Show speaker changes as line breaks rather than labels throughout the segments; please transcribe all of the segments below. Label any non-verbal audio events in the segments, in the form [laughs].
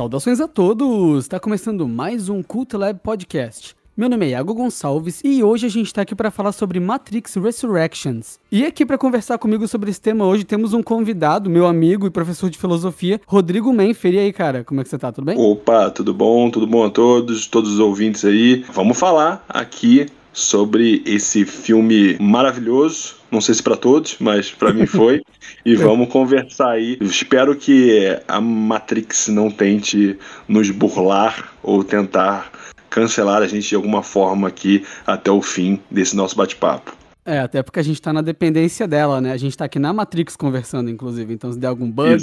Saudações a todos! Está começando mais um Cult Lab Podcast. Meu nome é Iago Gonçalves e hoje a gente está aqui para falar sobre Matrix Resurrections. E aqui para conversar comigo sobre esse tema hoje temos um convidado, meu amigo e professor de filosofia, Rodrigo Menfer. E aí, cara, como é que você tá? Tudo bem?
Opa, tudo bom? Tudo bom a todos, todos os ouvintes aí. Vamos falar aqui sobre esse filme maravilhoso. Não sei se para todos, mas para mim [laughs] foi. e vamos conversar aí. Espero que a Matrix não tente nos burlar ou tentar cancelar a gente de alguma forma aqui até o fim desse nosso bate-papo.
É, até porque a gente tá na dependência dela, né? A gente tá aqui na Matrix conversando, inclusive. Então, se der algum bug,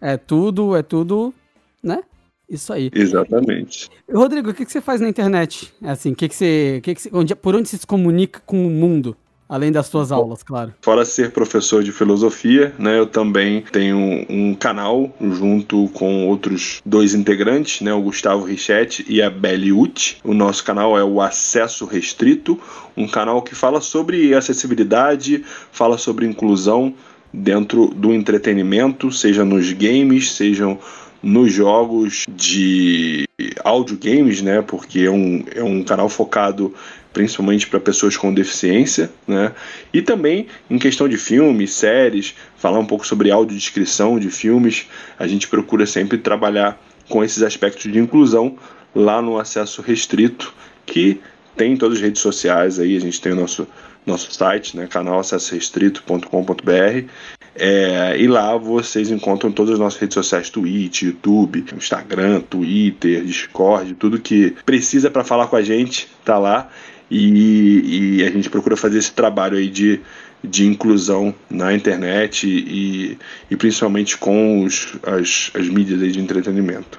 é tudo, é tudo, né? Isso aí.
Exatamente.
Rodrigo, o que, que você faz na internet? Assim, o que, que você. Que que você onde, por onde você se comunica com o mundo? Além das suas aulas, claro.
Fora ser professor de filosofia, né, eu também tenho um canal junto com outros dois integrantes, né, o Gustavo Richetti e a Belly Uti. O nosso canal é o Acesso Restrito, um canal que fala sobre acessibilidade, fala sobre inclusão dentro do entretenimento, seja nos games, sejam nos jogos de audio games, né? Porque é um, é um canal focado principalmente para pessoas com deficiência, né? E também em questão de filmes, séries, falar um pouco sobre audiodescrição de filmes. A gente procura sempre trabalhar com esses aspectos de inclusão lá no acesso restrito, que tem em todas as redes sociais aí, a gente tem o nosso nosso site, né, canal acessorestrito.com.br. É, e lá vocês encontram todas as nossas redes sociais, Twitch, YouTube, Instagram, Twitter, Discord, tudo que precisa para falar com a gente tá lá. E, e, a gente procura fazer esse trabalho aí de, de inclusão na internet e, e principalmente com os, as, as mídias aí de entretenimento.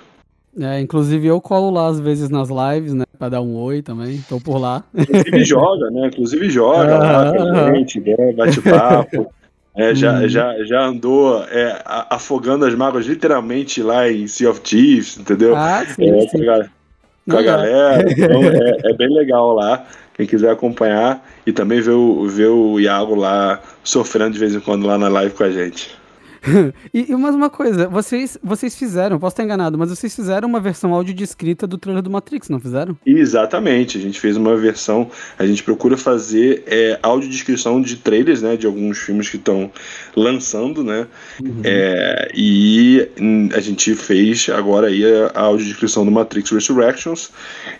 É, inclusive eu colo lá às vezes nas lives, né? Pra dar um oi também, tô por lá.
Inclusive joga, né? Inclusive joga lá [laughs] com a gente, né? Bate papo. É, já, hum. já, já andou é, afogando as mágoas literalmente lá em Sea of Thieves, entendeu?
Ah, sim,
é,
sim.
Com a, com a galera. Então [laughs] é, é, bem legal lá. Quem quiser acompanhar e também ver o, ver o Iago lá sofrendo de vez em quando lá na live com a gente. [laughs]
e, e mais uma coisa, vocês, vocês fizeram, posso estar enganado, mas vocês fizeram uma versão áudio descrita do trailer do Matrix, não fizeram?
Exatamente, a gente fez uma versão, a gente procura fazer é, audiodescrição de trailers, né, de alguns filmes que estão lançando, né, uhum. é, e a gente fez agora aí a, a audiodescrição do Matrix Resurrections,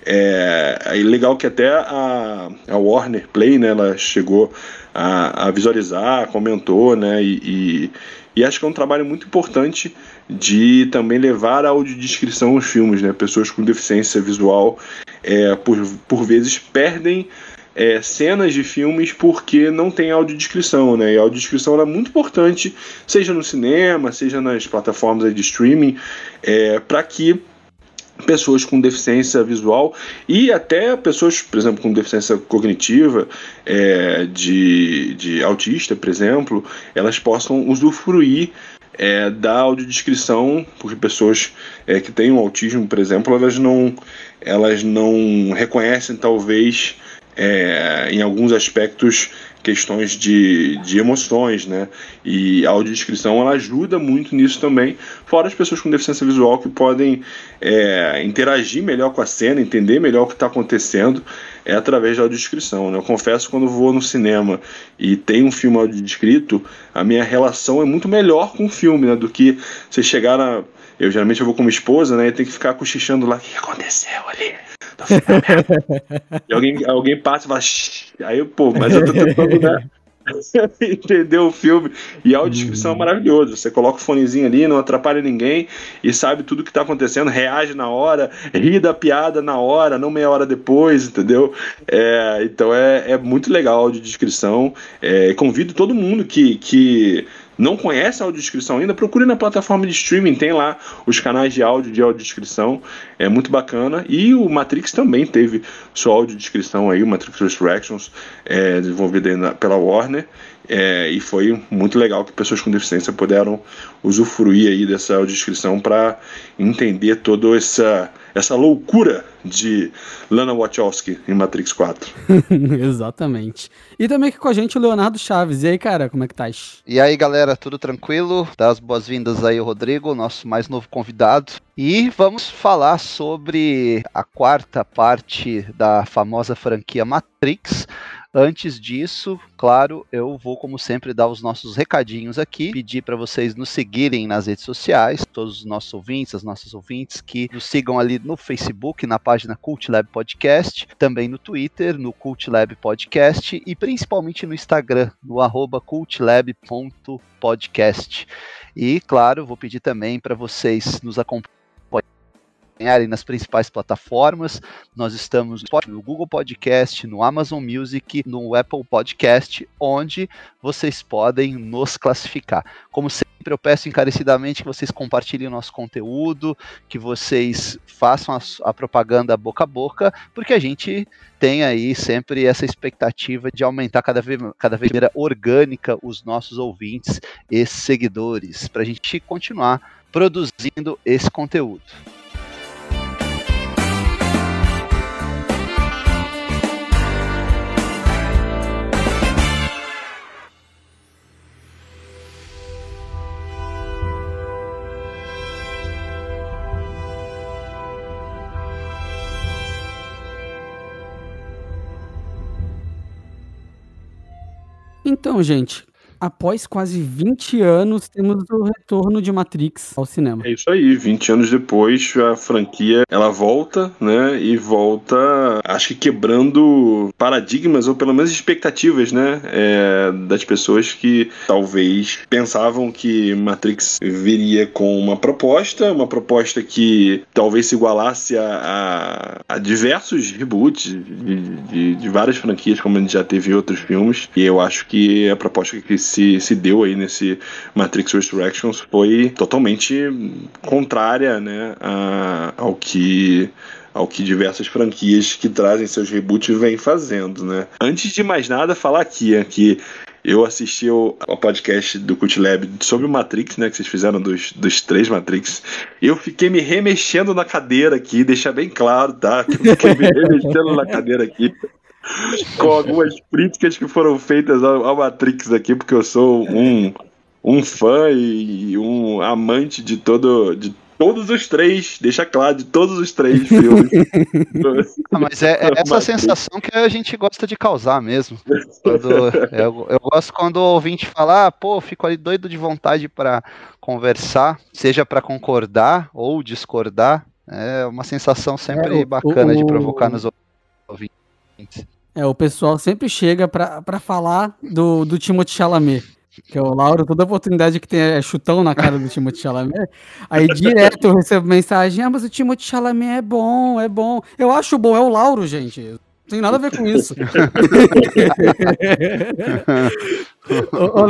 é, é legal que até a, a Warner Play, né, ela chegou a, a visualizar, comentou, né, e, e e acho que é um trabalho muito importante de também levar a audiodescrição aos filmes. Né? Pessoas com deficiência visual, é, por, por vezes, perdem é, cenas de filmes porque não tem audiodescrição, né? E a audiodescrição é muito importante, seja no cinema, seja nas plataformas de streaming, é, para que pessoas com deficiência visual e até pessoas, por exemplo, com deficiência cognitiva, é, de, de autista, por exemplo, elas possam usufruir é, da audiodescrição, porque pessoas é, que têm um autismo, por exemplo, elas não, elas não reconhecem talvez é, em alguns aspectos questões de, de emoções, né? E a audiodescrição ela ajuda muito nisso também, fora as pessoas com deficiência visual que podem é, interagir melhor com a cena, entender melhor o que está acontecendo é através da audiodescrição. Né? Eu confesso quando vou no cinema e tem um filme audiodescrito, a minha relação é muito melhor com o filme, né? Do que você chegar na. Eu geralmente eu vou com minha esposa, né? E tem que ficar cochichando lá. O que aconteceu ali? E alguém, alguém passa e fala. Shh. Aí, pô, mas eu tô tentando, né? [laughs] entender o filme. E a audiodescrição uhum. é maravilhoso. Você coloca o fonezinho ali, não atrapalha ninguém e sabe tudo que tá acontecendo, reage na hora, ri da piada na hora, não meia hora depois, entendeu? É, então é, é muito legal a audiodescrição. É, convido todo mundo que. que não conhece a audiodescrição ainda, procure na plataforma de streaming, tem lá os canais de áudio de audiodescrição, é muito bacana. E o Matrix também teve sua audiodescrição aí, o Matrix Resurrections, é, desenvolvida pela Warner. É, e foi muito legal que pessoas com deficiência puderam usufruir aí dessa audiodescrição para entender toda essa, essa loucura de Lana Wachowski em Matrix 4. [laughs]
Exatamente. E também aqui com a gente o Leonardo Chaves. E aí, cara, como é que tá?
E aí, galera, tudo tranquilo? Dá as boas-vindas aí, Rodrigo, nosso mais novo convidado. E vamos falar sobre a quarta parte da famosa franquia Matrix. Antes disso, claro, eu vou, como sempre, dar os nossos recadinhos aqui, pedir para vocês nos seguirem nas redes sociais, todos os nossos ouvintes, as nossas ouvintes, que nos sigam ali no Facebook, na página Cult Lab Podcast, também no Twitter, no Cult Lab Podcast e principalmente no Instagram, no arroba cultlab.podcast. E, claro, vou pedir também para vocês nos acompanharem acompanharem nas principais plataformas. Nós estamos no Google Podcast, no Amazon Music, no Apple Podcast, onde vocês podem nos classificar. Como sempre, eu peço encarecidamente que vocês compartilhem o nosso conteúdo, que vocês façam a, a propaganda boca a boca, porque a gente tem aí sempre essa expectativa de aumentar cada vez, cada vez maneira orgânica os nossos ouvintes e seguidores, para a gente continuar produzindo esse conteúdo.
Então, gente, após quase 20 anos, temos o retorno de Matrix ao cinema.
É isso aí, 20 anos depois, a franquia ela volta, né? E volta, acho que quebrando paradigmas, ou pelo menos expectativas, né? É, das pessoas que talvez pensavam que Matrix viria com uma proposta, uma proposta que talvez se igualasse a, a, a diversos reboots de, de, de várias franquias, como a gente já teve em outros filmes. E eu acho que a proposta que se, se deu aí nesse Matrix Resurrections foi totalmente contrária né, a, ao que ao que diversas franquias que trazem seus reboots vêm fazendo, né? Antes de mais nada, falar aqui que eu assisti ao, ao podcast do Cult Lab sobre o Matrix, né? Que vocês fizeram dos, dos três Matrix. Eu fiquei me remexendo na cadeira aqui, deixar bem claro, tá? Eu fiquei me [laughs] remexendo na cadeira aqui [laughs] com algumas críticas que foram feitas ao, Matrix aqui, porque eu sou um, um fã e um amante de todo. De todos os três, deixa claro, de todos os três filmes. [laughs]
ah, mas é, é essa sensação que a gente gosta de causar mesmo. Quando, [laughs] eu, eu, gosto quando o ouvinte fala, ah, pô, fico ali doido de vontade para conversar, seja para concordar ou discordar. É uma sensação sempre é, bacana o, de provocar nos ouvintes.
É, o pessoal sempre chega pra falar do, do Timothée Chalamet. Que é o Lauro, toda oportunidade que tem é chutão na cara do Timothée Chalamet. Aí direto eu recebo mensagem: Ah, mas o Timothée Chalamet é bom, é bom. Eu acho bom, é o Lauro, gente. Não tem nada a ver com isso. [laughs] ô, ô,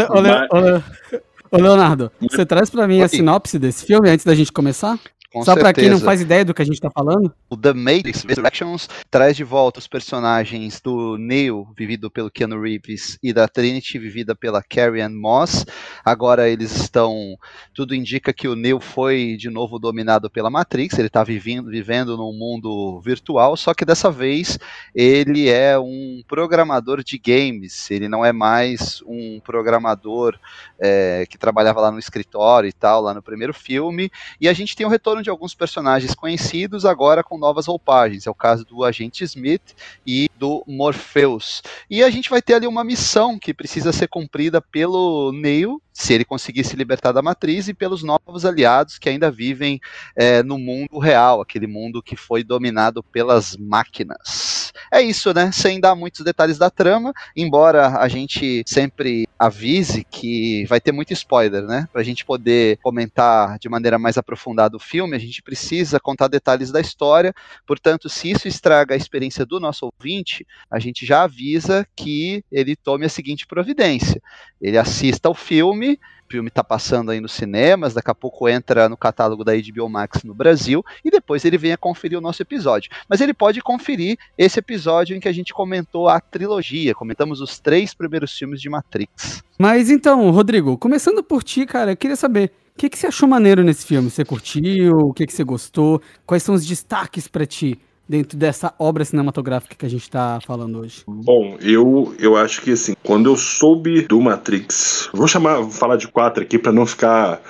ô, Leonardo, você traz para mim a sinopse desse filme antes da gente começar? Com Só para quem não faz ideia do que a gente tá falando?
O The Matrix Resurrections traz de volta os personagens do Neo, vivido pelo Keanu Reeves, e da Trinity, vivida pela Carrie Ann Moss. Agora eles estão. Tudo indica que o Neo foi de novo dominado pela Matrix, ele está vivendo, vivendo num mundo virtual, só que dessa vez ele é um programador de games, ele não é mais um programador é, que trabalhava lá no escritório e tal, lá no primeiro filme. E a gente tem o retorno de alguns personagens conhecidos agora com novas roupagens. É o caso do Agente Smith e do Morpheus. E a gente vai ter ali uma missão que precisa ser cumprida pelo Neo, se ele conseguir se libertar da matriz, e pelos novos aliados que ainda vivem é, no mundo real, aquele mundo que foi dominado pelas máquinas. É isso, né? Sem dar muitos detalhes da trama, embora a gente sempre avise que vai ter muito spoiler, né? Pra gente poder comentar de maneira mais aprofundada o filme, a gente precisa contar detalhes da história, portanto, se isso estraga a experiência do nosso ouvinte, a gente já avisa que ele tome a seguinte providência: ele assista ao filme O filme está passando aí nos cinemas, daqui a pouco entra no catálogo da HBO Max no Brasil e depois ele venha conferir o nosso episódio. Mas ele pode conferir esse episódio em que a gente comentou a trilogia, comentamos os três primeiros filmes de Matrix.
Mas então, Rodrigo, começando por ti, cara, eu queria saber o que, que você achou maneiro nesse filme? Você curtiu? O que, que você gostou? Quais são os destaques para ti? dentro dessa obra cinematográfica que a gente está falando hoje?
Bom, eu, eu acho que assim, quando eu soube do Matrix, vou chamar, vou falar de quatro aqui para não ficar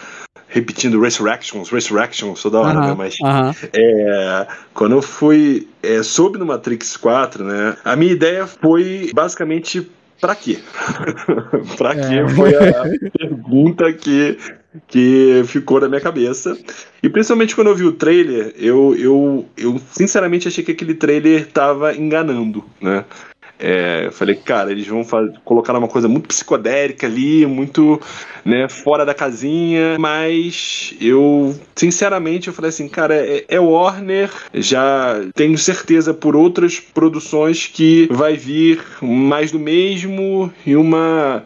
repetindo Resurrections, Resurrections toda hora, né? Mas é, quando eu fui é, soube do Matrix 4, né? A minha ideia foi basicamente Pra quê? [laughs] pra é. quê foi a [laughs] pergunta que, que ficou na minha cabeça. E principalmente quando eu vi o trailer, eu, eu, eu sinceramente achei que aquele trailer tava enganando, né? É, falei, cara, eles vão colocar uma coisa muito psicodélica ali, muito né, fora da casinha, mas eu, sinceramente, eu falei assim, cara, é, é Warner, já tenho certeza por outras produções que vai vir mais do mesmo e uma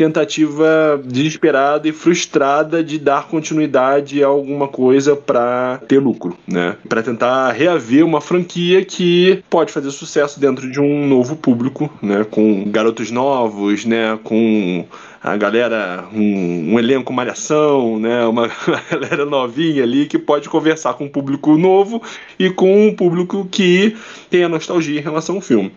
tentativa desesperada e frustrada de dar continuidade a alguma coisa para ter lucro, né? Para tentar reaver uma franquia que pode fazer sucesso dentro de um novo público, né? Com garotos novos, né? Com a galera, um, um elenco malhação, né? Uma [laughs] galera novinha ali que pode conversar com um público novo e com um público que tem a nostalgia em relação ao filme.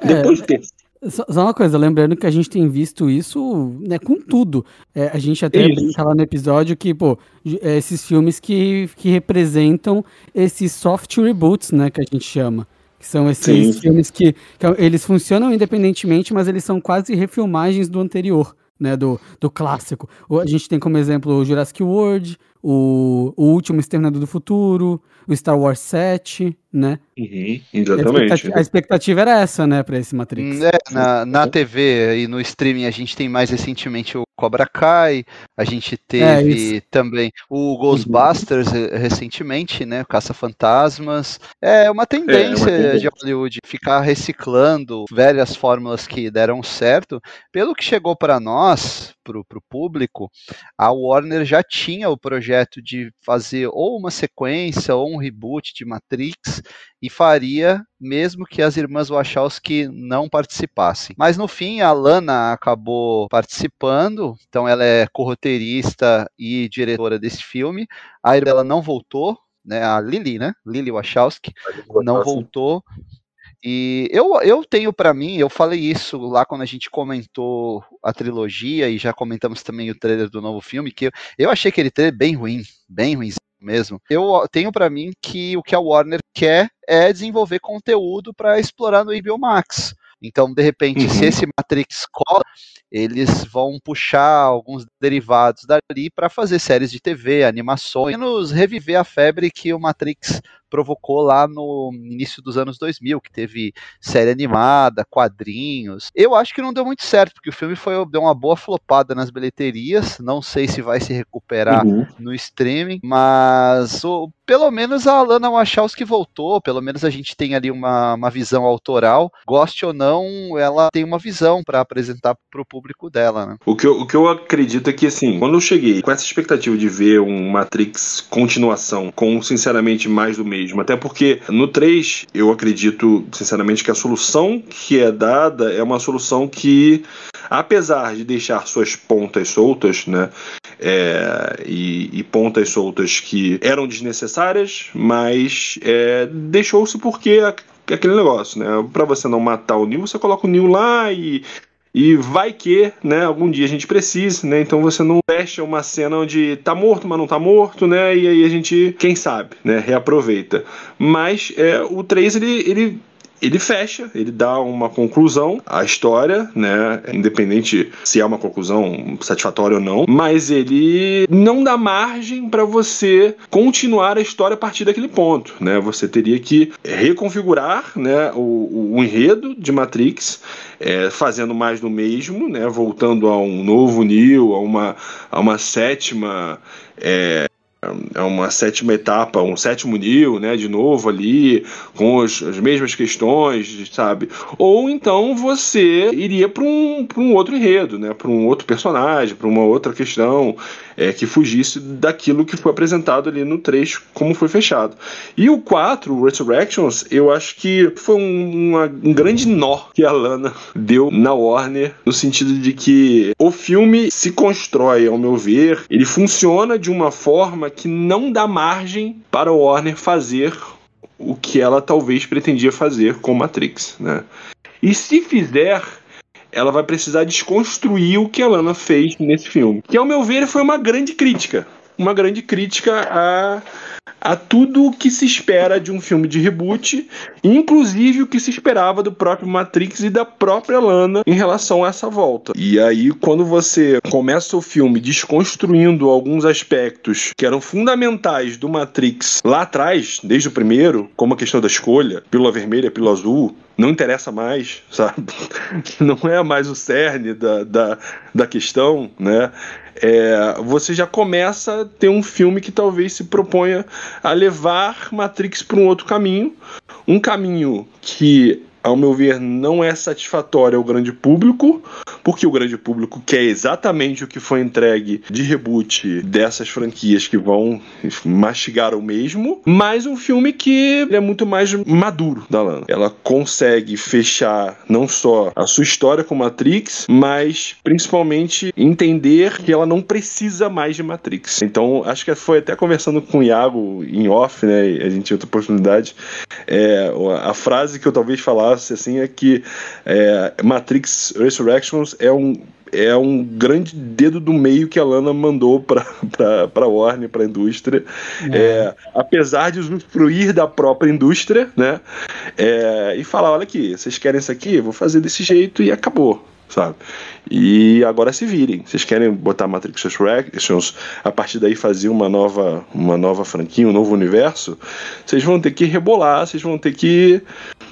É, Depois de ter
só, uma coisa, lembrando que a gente tem visto isso né, com tudo. É, a gente até brinca lá no episódio que, pô, é, esses filmes que, que representam esses soft reboots, né, que a gente chama. Que são esses Sim. filmes que, que, eles funcionam independentemente, mas eles são quase refilmagens do anterior, né, do, do clássico. A gente tem como exemplo o Jurassic World, o, o Último Exterminador do Futuro, o Star Wars 7, né?
Uhum, exatamente.
A expectativa, a expectativa, era essa, né, pra esse Matrix.
É, na, na TV e no streaming a gente tem mais recentemente o Cobra Kai, a gente teve é, também o Ghostbusters uhum. recentemente, né, Caça-Fantasmas. É uma tendência é, uma de Hollywood ficar reciclando velhas fórmulas que deram certo. Pelo que chegou para nós, pro, pro público, a Warner já tinha o projeto de fazer ou uma sequência ou um reboot de Matrix e faria mesmo que as irmãs Wachowski não participassem. Mas no fim a Lana acabou participando, então ela é corroteirista e diretora desse filme. A irmã dela não voltou, né, a Lily, né? Lily Wachowski não voltou. E eu, eu tenho para mim, eu falei isso lá quando a gente comentou a trilogia e já comentamos também o trailer do novo filme, que eu, eu achei aquele trailer bem ruim, bem ruim mesmo. Eu tenho para mim que o que a Warner quer é desenvolver conteúdo para explorar no HBO Max. Então, de repente, uhum. se esse Matrix cola, eles vão puxar alguns derivados dali para fazer séries de TV, animações, e nos reviver a febre que o Matrix provocou lá no início dos anos 2000, que teve série animada, quadrinhos. Eu acho que não deu muito certo, porque o filme foi deu uma boa flopada nas bilheterias. Não sei se vai se recuperar uhum. no streaming, mas o, pelo menos a Alana Wachowski voltou, pelo menos a gente tem ali uma, uma visão autoral. Goste ou não, ela tem uma visão para apresentar para o público dela. Né?
O, que eu, o que eu acredito é que, assim, quando eu cheguei com essa expectativa de ver um Matrix continuação, com sinceramente mais do mesmo, até porque no 3 eu acredito, sinceramente, que a solução que é dada é uma solução que, apesar de deixar suas pontas soltas, né, é, e, e, pontas soltas que eram desnecessárias, mas é, deixou-se porque aquele negócio, né? Para você não matar o Neo, você coloca o Neo lá e e vai que, né, algum dia a gente precise, né? Então você não fecha uma cena onde tá morto, mas não tá morto, né? E aí a gente, quem sabe, né, reaproveita. Mas é, o 3 ele, ele ele fecha, ele dá uma conclusão à história, né? Independente se é uma conclusão satisfatória ou não, mas ele não dá margem para você continuar a história a partir daquele ponto, né? Você teria que reconfigurar, né, o, o enredo de Matrix, é, fazendo mais do mesmo, né? Voltando a um novo Neo, a uma, a uma sétima é, é uma sétima etapa, um sétimo Neo, né, de novo ali, com os, as mesmas questões, sabe? Ou então você iria para um, um outro enredo, né, para um outro personagem, para uma outra questão é, que fugisse daquilo que foi apresentado ali no 3, como foi fechado. E o 4, o Resurrections, eu acho que foi um, uma, um grande nó que a Lana deu na Warner, no sentido de que o filme se constrói, ao meu ver, ele funciona de uma forma que não dá margem para a Warner fazer o que ela talvez pretendia fazer com Matrix, né? E se fizer, ela vai precisar desconstruir o que a Lana fez nesse filme. Que, ao meu ver, foi uma grande crítica. Uma grande crítica a a tudo o que se espera de um filme de reboot, inclusive o que se esperava do próprio Matrix e da própria Lana em relação a essa volta. E aí, quando você começa o filme desconstruindo alguns aspectos que eram fundamentais do Matrix lá atrás, desde o primeiro, como a questão da escolha, pílula vermelha, pílula azul, não interessa mais, sabe? [laughs] Não é mais o cerne da, da, da questão, né? É, você já começa a ter um filme que talvez se proponha a levar Matrix para um outro caminho, um caminho que ao meu ver, não é satisfatório ao grande público, porque o grande público quer exatamente o que foi entregue de reboot dessas franquias que vão mastigar o mesmo, mas um filme que é muito mais maduro da Lana. Ela consegue fechar não só a sua história com Matrix, mas principalmente entender que ela não precisa mais de Matrix. Então, acho que foi até conversando com o Iago em off, né? A gente tinha outra oportunidade. É, a frase que eu talvez falasse falasse assim é que é, Matrix Resurrections é um é um grande dedo do meio que a Lana mandou para a Warner, para a indústria. É. É, apesar de usufruir da própria indústria, né? É, e falar: olha aqui, vocês querem isso aqui? Vou fazer desse jeito e acabou sabe? E agora se virem. Vocês querem botar Matrix Resurrections, a partir daí fazer uma nova, uma nova franquia, um novo universo, vocês vão ter que rebolar, vocês vão ter que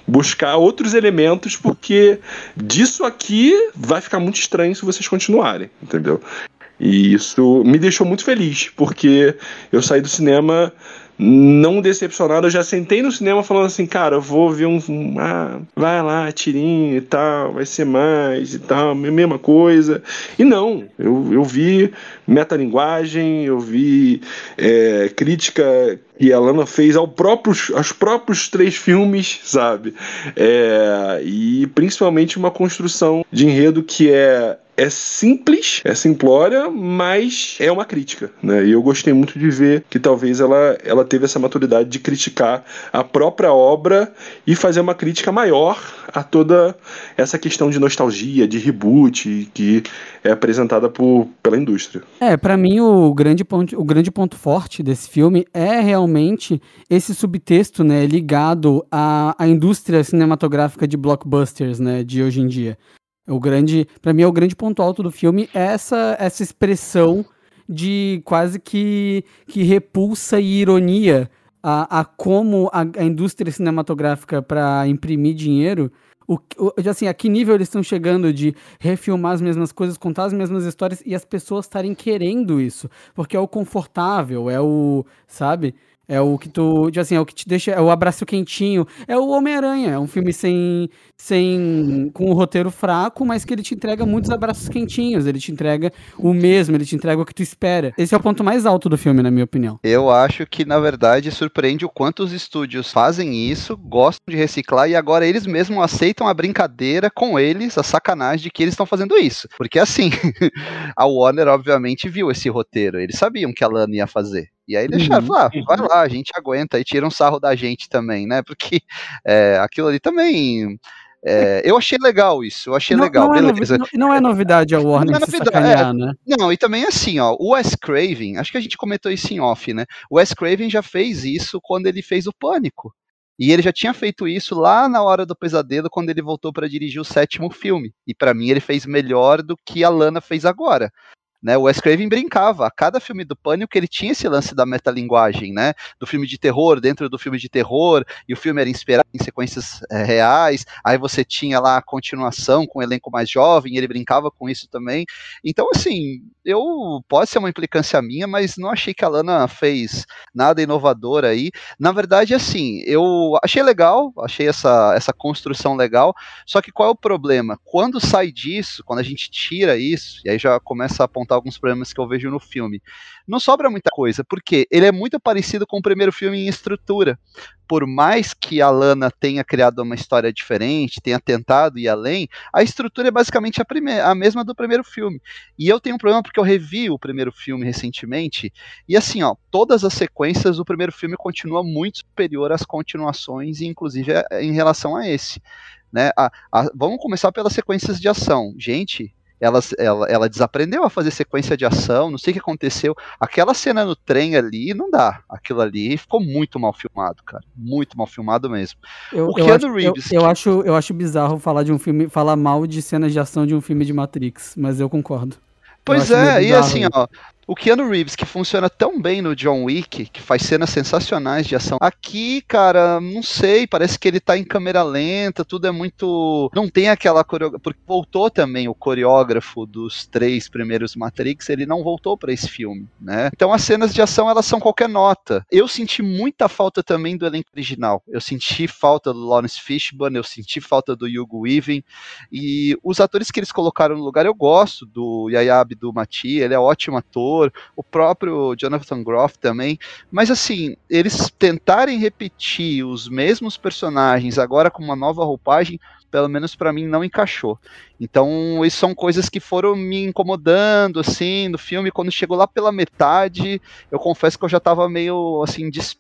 buscar outros elementos, porque disso aqui vai ficar muito estranho se vocês continuarem, entendeu? E isso me deixou muito feliz, porque eu saí do cinema não decepcionado, eu já sentei no cinema falando assim, cara, eu vou ver um. Ah, vai lá, tirinho e tal, vai ser mais e tal, mesma coisa. E não, eu, eu vi metalinguagem, eu vi é, crítica que a Lana fez ao próprios, aos próprios três filmes, sabe? É, e principalmente uma construção de enredo que é é simples, é simplória, mas é uma crítica, né? E eu gostei muito de ver que talvez ela, ela teve essa maturidade de criticar a própria obra e fazer uma crítica maior a toda essa questão de nostalgia, de reboot que é apresentada por, pela indústria.
É, para mim o grande, ponto, o grande ponto forte desse filme é realmente esse subtexto, né, ligado à, à indústria cinematográfica de blockbusters, né, de hoje em dia. O grande, para mim, é o grande ponto alto do filme é essa, essa expressão de quase que, que repulsa e ironia a, a como a, a indústria cinematográfica para imprimir dinheiro o, assim, a que nível eles estão chegando de refilmar as mesmas coisas, contar as mesmas histórias e as pessoas estarem querendo isso, porque é o confortável, é o, sabe? É o que tu, tipo assim, é o que te deixa, é o abraço quentinho. É o Homem-Aranha, é um filme sem, sem, com um roteiro fraco, mas que ele te entrega muitos abraços quentinhos. Ele te entrega o mesmo, ele te entrega o que tu espera. Esse é o ponto mais alto do filme, na minha opinião.
Eu acho que, na verdade, surpreende o quanto os estúdios fazem isso, gostam de reciclar e agora eles mesmos aceitam a brincadeira com eles, a sacanagem de que eles estão fazendo isso. Porque, assim, [laughs] a Warner, obviamente, viu esse roteiro. Eles sabiam que a Lana ia fazer. E aí deixaram, uhum. ah, vai lá, a gente aguenta, e tira um sarro da gente também, né? Porque é, [laughs] aquilo ali também. É, eu achei legal isso, eu achei não, legal,
não
beleza.
É novi, não, não, é novidade a Warner não é novidade, é, né?
Não, e também assim, ó, o Wes Craven, acho que a gente comentou isso em off, né? O Wes Craven já fez isso quando ele fez o Pânico. E ele já tinha feito isso lá na hora do pesadelo, quando ele voltou para dirigir o sétimo filme. E para mim ele fez melhor do que a Lana fez agora. Né, o Wes Craven brincava, a cada filme do Pânico ele tinha esse lance da metalinguagem, né, do filme de terror dentro do filme de terror, e o filme era inspirado em sequências é, reais, aí você tinha lá a continuação com o elenco mais jovem, ele brincava com isso também, então assim, eu, pode ser uma implicância minha, mas não achei que a Lana fez nada inovador aí, na verdade assim, eu achei legal, achei essa, essa construção legal, só que qual é o problema? Quando sai disso, quando a gente tira isso, e aí já começa a apontar apontar alguns problemas que eu vejo no filme. Não sobra muita coisa, porque ele é muito parecido com o primeiro filme em estrutura. Por mais que a Lana tenha criado uma história diferente, tenha tentado ir além, a estrutura é basicamente a, primeira, a mesma do primeiro filme. E eu tenho um problema porque eu revi o primeiro filme recentemente, e assim, ó, todas as sequências do primeiro filme continuam muito superior às continuações, inclusive é, em relação a esse. Né? A, a, vamos começar pelas sequências de ação. Gente, ela, ela, ela desaprendeu a fazer sequência de ação, não sei o que aconteceu. Aquela cena no trem ali, não dá. Aquilo ali ficou muito mal filmado, cara. Muito mal filmado mesmo.
Eu, o Keanu eu Reeves. Eu, eu, acho, eu acho bizarro falar de um filme, falar mal de cenas de ação de um filme de Matrix, mas eu concordo.
Pois é, e assim, ó, o Keanu Reeves, que funciona tão bem no John Wick, que faz cenas sensacionais de ação. Aqui, cara, não sei, parece que ele tá em câmera lenta, tudo é muito. Não tem aquela coreografia. Porque voltou também o coreógrafo dos três primeiros Matrix, ele não voltou para esse filme, né? Então as cenas de ação, elas são qualquer nota. Eu senti muita falta também do elenco original. Eu senti falta do Lawrence Fishburne, eu senti falta do Hugo Weaving. E os atores que eles colocaram no lugar, eu gosto do Yaya Abdul-Mati, ele é ótimo ator o próprio Jonathan Groff também, mas assim, eles tentarem repetir os mesmos personagens agora com uma nova roupagem, pelo menos para mim não encaixou. Então, isso são coisas que foram me incomodando assim no filme, quando chegou lá pela metade, eu confesso que eu já estava meio assim dis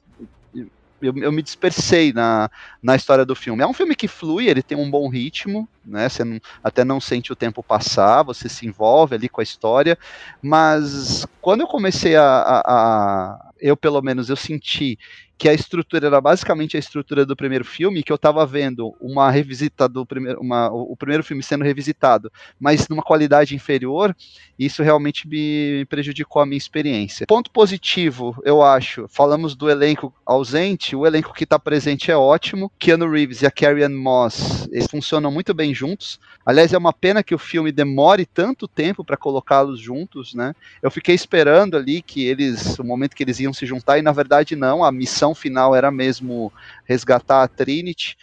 eu, eu, me dispersei na, na história do filme. É um filme que flui, ele tem um bom ritmo, né? Você não, até não sente o tempo passar, você se envolve ali com a história, mas quando eu comecei a, a, a eu pelo menos eu senti que a estrutura era basicamente a estrutura do primeiro filme, que eu estava vendo uma revisita do primeiro, uma, o primeiro filme sendo revisitado, mas numa qualidade inferior, isso realmente me prejudicou a minha experiência. Ponto positivo, eu acho, falamos do elenco ausente, o elenco que está presente é ótimo, Keanu Reeves e a Carrie Ann Moss, eles funcionam muito bem juntos, aliás, é uma pena que o filme demore tanto tempo para colocá-los juntos, né, eu fiquei esperando ali que eles, o momento que eles iam se juntar, e na verdade não, a missão final era mesmo resgatar a Trinity.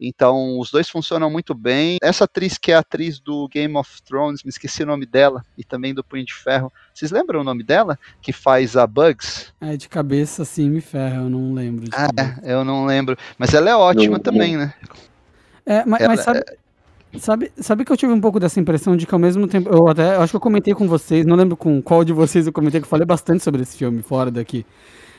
Então, os dois funcionam muito bem. Essa atriz que é a atriz do Game of Thrones, me esqueci o nome dela, e também do Punho de Ferro. Vocês lembram o nome dela? Que faz a Bugs?
É, de cabeça sim, me ferra, eu não lembro.
ah, é, eu não lembro. Mas ela é ótima não, também, né?
É, mas, ela, mas sabe, é... sabe, sabe que eu tive um pouco dessa impressão de que ao mesmo tempo. Eu até eu acho que eu comentei com vocês, não lembro com qual de vocês eu comentei, que eu falei bastante sobre esse filme fora daqui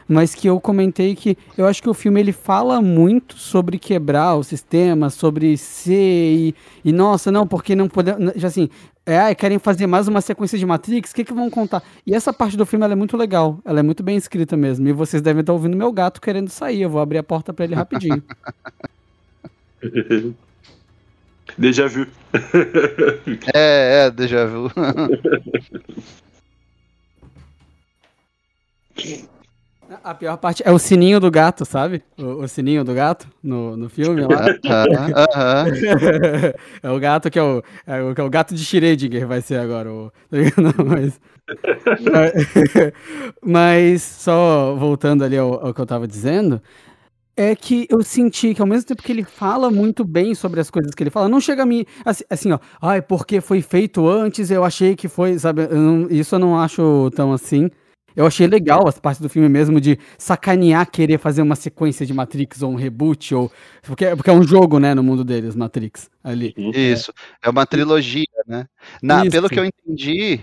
mas que eu comentei que eu acho que o filme ele fala muito sobre quebrar o sistema, sobre ser e, e nossa, não, porque não podemos, assim, é, querem fazer mais uma sequência de Matrix, o que que vão contar? E essa parte do filme é muito legal, ela é muito bem escrita mesmo, e vocês devem estar ouvindo meu gato querendo sair, eu vou abrir a porta para ele rapidinho. [laughs]
Déjà vu.
é, é, déjà vu.
A pior parte é o sininho do gato, sabe? O, o sininho do gato no, no filme lá. [laughs] é o gato que é o, é o, que é o gato de Schrödinger, vai ser agora. O, não, [laughs] mas, [laughs] mas só voltando ali ao, ao que eu tava dizendo, é que eu senti que ao mesmo tempo que ele fala muito bem sobre as coisas que ele fala, não chega a mim assim, assim ó, ai, porque foi feito antes, eu achei que foi, sabe, eu não, isso eu não acho tão assim. Eu achei legal as partes do filme mesmo de sacanear querer fazer uma sequência de Matrix ou um reboot, ou. Porque, porque é um jogo, né, no mundo deles, Matrix, ali.
Isso. É uma trilogia, né? Na, pelo que eu entendi,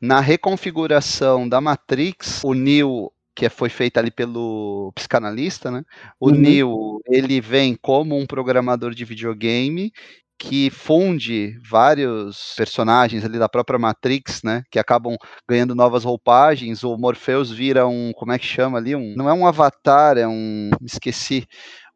na reconfiguração da Matrix, o Neo que foi feita ali pelo psicanalista, né? O uhum. Neo, ele vem como um programador de videogame que funde vários personagens ali da própria Matrix, né, que acabam ganhando novas roupagens, o Morpheus vira um, como é que chama ali, um, não é um avatar, é um, esqueci,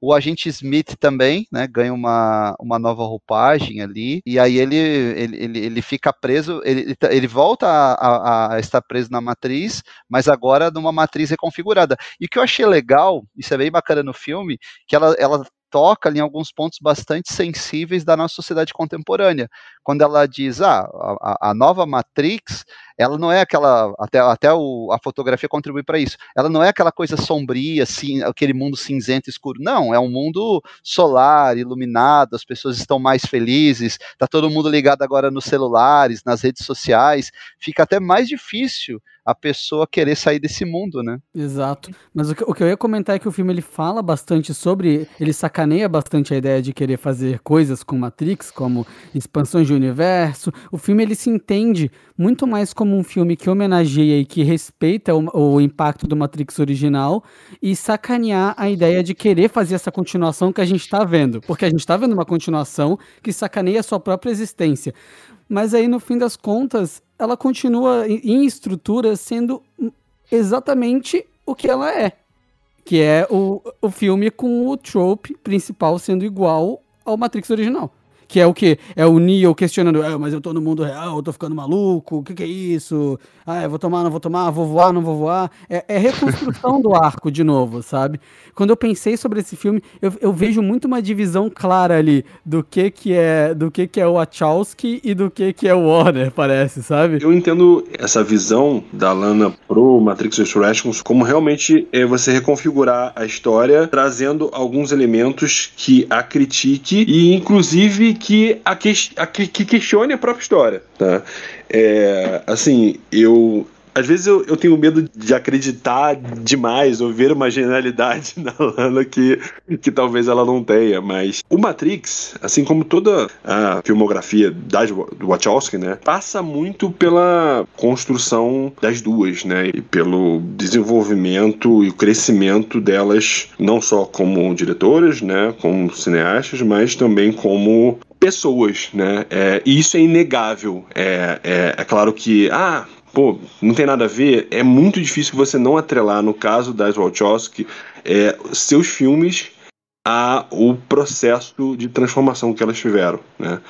O agente Smith também, né, ganha uma, uma nova roupagem ali, e aí ele, ele, ele, ele fica preso, ele, ele volta a, a, a, estar preso na matriz, mas agora numa matriz reconfigurada. E o que eu achei legal, isso é bem bacana no filme, que ela, ela toca ali, em alguns pontos bastante sensíveis da nossa sociedade contemporânea. Quando ela diz, ah, a, a nova Matrix, ela não é aquela, até, até o, a fotografia contribui para isso, ela não é aquela coisa sombria, assim, aquele mundo cinzento escuro, não, é um mundo solar, iluminado, as pessoas estão mais felizes, tá todo mundo ligado agora nos celulares, nas redes sociais, fica até mais difícil a pessoa querer sair desse mundo, né?
Exato. Mas o que, o que, eu ia comentar é que o filme ele fala bastante sobre, ele sacaneia bastante a ideia de querer fazer coisas com Matrix, como expansões de universo. O filme ele se entende muito mais como um filme que homenageia e que respeita o, o impacto do Matrix original e sacanear a ideia de querer fazer essa continuação que a gente está vendo, porque a gente está vendo uma continuação que sacaneia a sua própria existência. Mas aí, no fim das contas, ela continua em estrutura sendo exatamente o que ela é. Que é o, o filme com o trope principal sendo igual ao Matrix original. Que é o que? É o Neo questionando, é, mas eu tô no mundo real, eu tô ficando maluco, o que que é isso? Ah, eu vou tomar, não vou tomar, vou voar, não vou voar. É, é reconstrução do arco de novo, sabe? Quando eu pensei sobre esse filme, eu, eu, vejo muito uma divisão clara ali do que que é do que que é o Wachowski e do que que é o Warner, parece, sabe?
Eu entendo essa visão da Lana pro Matrix Resurrections como realmente é você reconfigurar a história, trazendo alguns elementos que a critique e inclusive que, a que, a que, que questione a própria história, tá? É, assim, eu às vezes eu, eu tenho medo de acreditar demais ou ver uma genialidade [laughs] na Lana que, que talvez ela não tenha, mas o Matrix, assim como toda a filmografia da, do Wachowski, né, passa muito pela construção das duas, né, e pelo desenvolvimento e o crescimento delas, não só como diretoras, né, como cineastas, mas também como pessoas, né? É, e isso é inegável. É, é, é claro que, ah, pô, não tem nada a ver, é muito difícil você não atrelar, no caso das Wachowski, é, seus filmes a o processo de transformação que elas tiveram, né?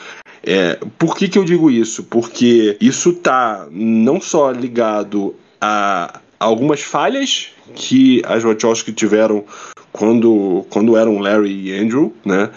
É, por que, que eu digo isso? Porque isso tá não só ligado a algumas falhas que as Wachowski tiveram quando, quando eram Larry e Andrew, né?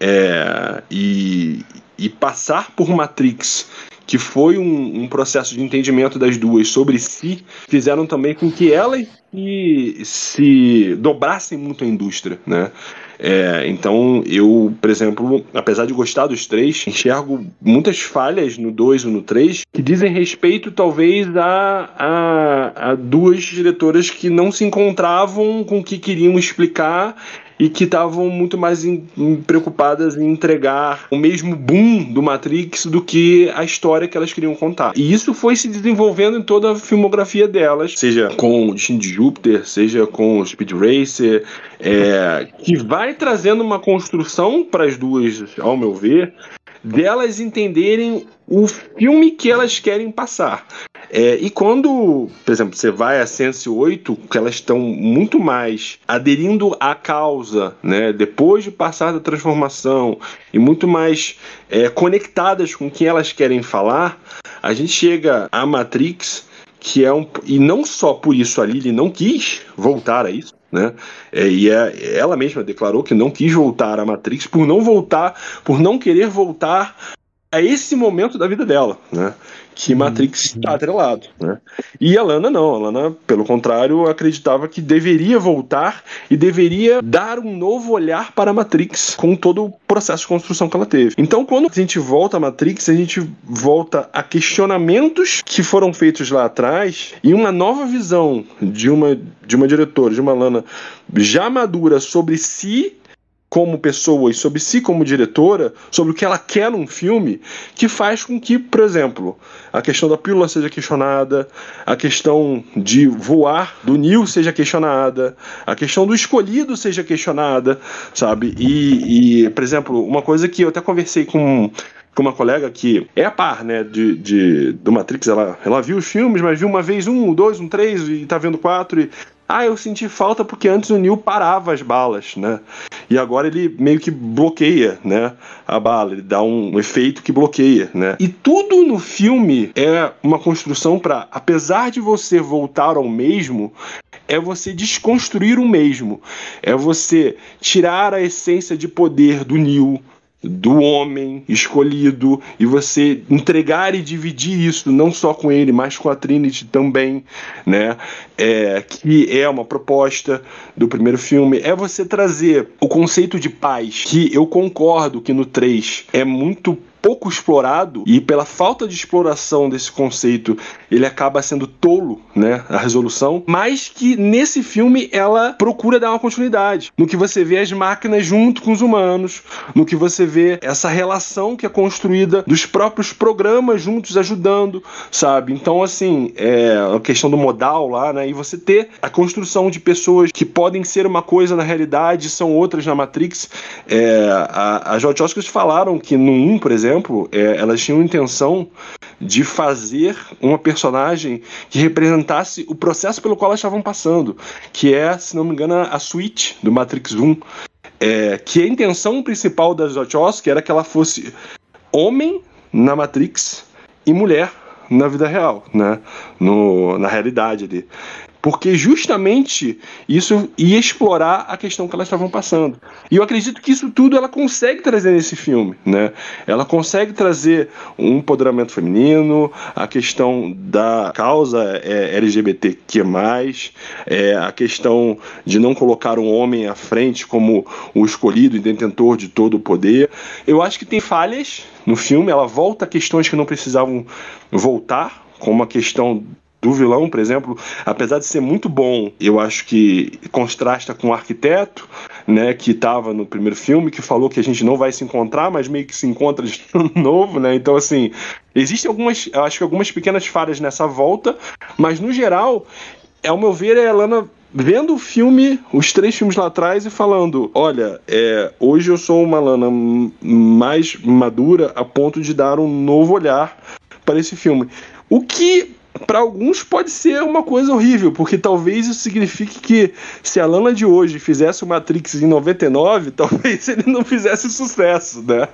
É, e, e passar por Matrix que foi um, um, processo de entendimento das duas sobre si, fizeram também com que elas se, se dobrassem muito a indústria, né? É, então, eu, por exemplo, apesar de gostar dos três, enxergo muitas falhas no 2 e no 3 que dizem respeito, talvez, a, a, a duas diretoras que não se encontravam com o que queriam explicar e que estavam muito mais em, em, preocupadas em entregar o mesmo boom do Matrix do que a história que elas queriam contar. E isso foi se desenvolvendo em toda a filmografia delas, seja com o Destino de Júpiter, seja com o Speed Racer, é, que vai trazendo uma construção para as duas, ao meu ver, delas entenderem o filme que elas querem passar. É, e quando, por exemplo, você vai a Sense 8, que elas estão muito mais aderindo à causa, né, depois de passar da transformação, e muito mais é, conectadas com o que elas querem falar, a gente chega a Matrix, que é um. E não só por isso a Lily não quis voltar a isso. Né? É, e é, ela mesma declarou que não quis voltar à Matrix por não voltar, por não querer voltar a esse momento da vida dela, né? que uhum. Matrix está atrelado. Né? E a Lana não, a Lana, pelo contrário, acreditava que deveria voltar e deveria dar um novo olhar para a Matrix com todo o processo de construção que ela teve. Então, quando a gente volta a Matrix, a gente volta a questionamentos que foram feitos lá atrás e uma nova visão de uma, de uma diretora, de uma Lana já madura sobre si como pessoa e sobre si como diretora, sobre o que ela quer num filme, que faz com que, por exemplo, a questão da pílula seja questionada, a questão de voar do Neil seja questionada, a questão do escolhido seja questionada, sabe? E, e por exemplo, uma coisa que eu até conversei com com uma colega que é a par, né, de, de, do Matrix, ela, ela viu os filmes, mas viu uma vez um, dois, um três, e tá vendo quatro, e Ah, eu senti falta porque antes o Neil parava as balas, né? E agora ele meio que bloqueia, né? A bala, ele dá um efeito que bloqueia, né? E tudo no filme é uma construção para, apesar de você voltar ao mesmo, é você desconstruir o mesmo. É você tirar a essência de poder do Neil, do homem escolhido e você entregar e dividir isso não só com ele, mas com a Trinity também, né? É, que é uma proposta do primeiro filme, é você trazer o conceito de paz, que eu concordo que no 3 é muito pouco explorado e pela falta de exploração desse conceito ele acaba sendo tolo, né, a resolução, mas que nesse filme ela procura dar uma continuidade, no que você vê as máquinas junto com os humanos, no que você vê essa relação que é construída dos próprios programas juntos ajudando, sabe? Então assim, é a questão do modal lá, né, e você ter a construção de pessoas que podem ser uma coisa na realidade, são outras na Matrix. É, as Wachowskis falaram que no 1, por exemplo, é, elas tinham intenção de fazer uma personagem que representasse o processo pelo qual elas estavam passando, que é, se não me engano, a Switch do Matrix 1. É, que a intenção principal da Wachowski era que ela fosse homem na Matrix e mulher na vida real, né? No, na realidade ali porque justamente isso ia explorar a questão que elas estavam passando. E eu acredito que isso tudo ela consegue trazer nesse filme, né? Ela consegue trazer um empoderamento feminino, a questão da causa é, LGBTQ+, é, a questão de não colocar um homem à frente como o escolhido e detentor de todo o poder. Eu acho que tem falhas no filme, ela volta a questões que não precisavam voltar, como a questão do vilão, por exemplo, apesar de ser muito bom, eu acho que contrasta com o arquiteto, né, que estava no primeiro filme, que falou que a gente não vai se encontrar, mas meio que se encontra de [laughs] novo, né? Então, assim, existem algumas, acho que algumas pequenas falhas nessa volta, mas no geral, ao meu ver, é a Lana vendo o filme, os três filmes lá atrás e falando: olha, é, hoje eu sou uma Lana mais madura a ponto de dar um novo olhar para esse filme. O que para alguns pode ser uma coisa horrível, porque talvez isso signifique que se a Lana de hoje fizesse o Matrix em 99, [laughs] talvez ele não fizesse sucesso, né?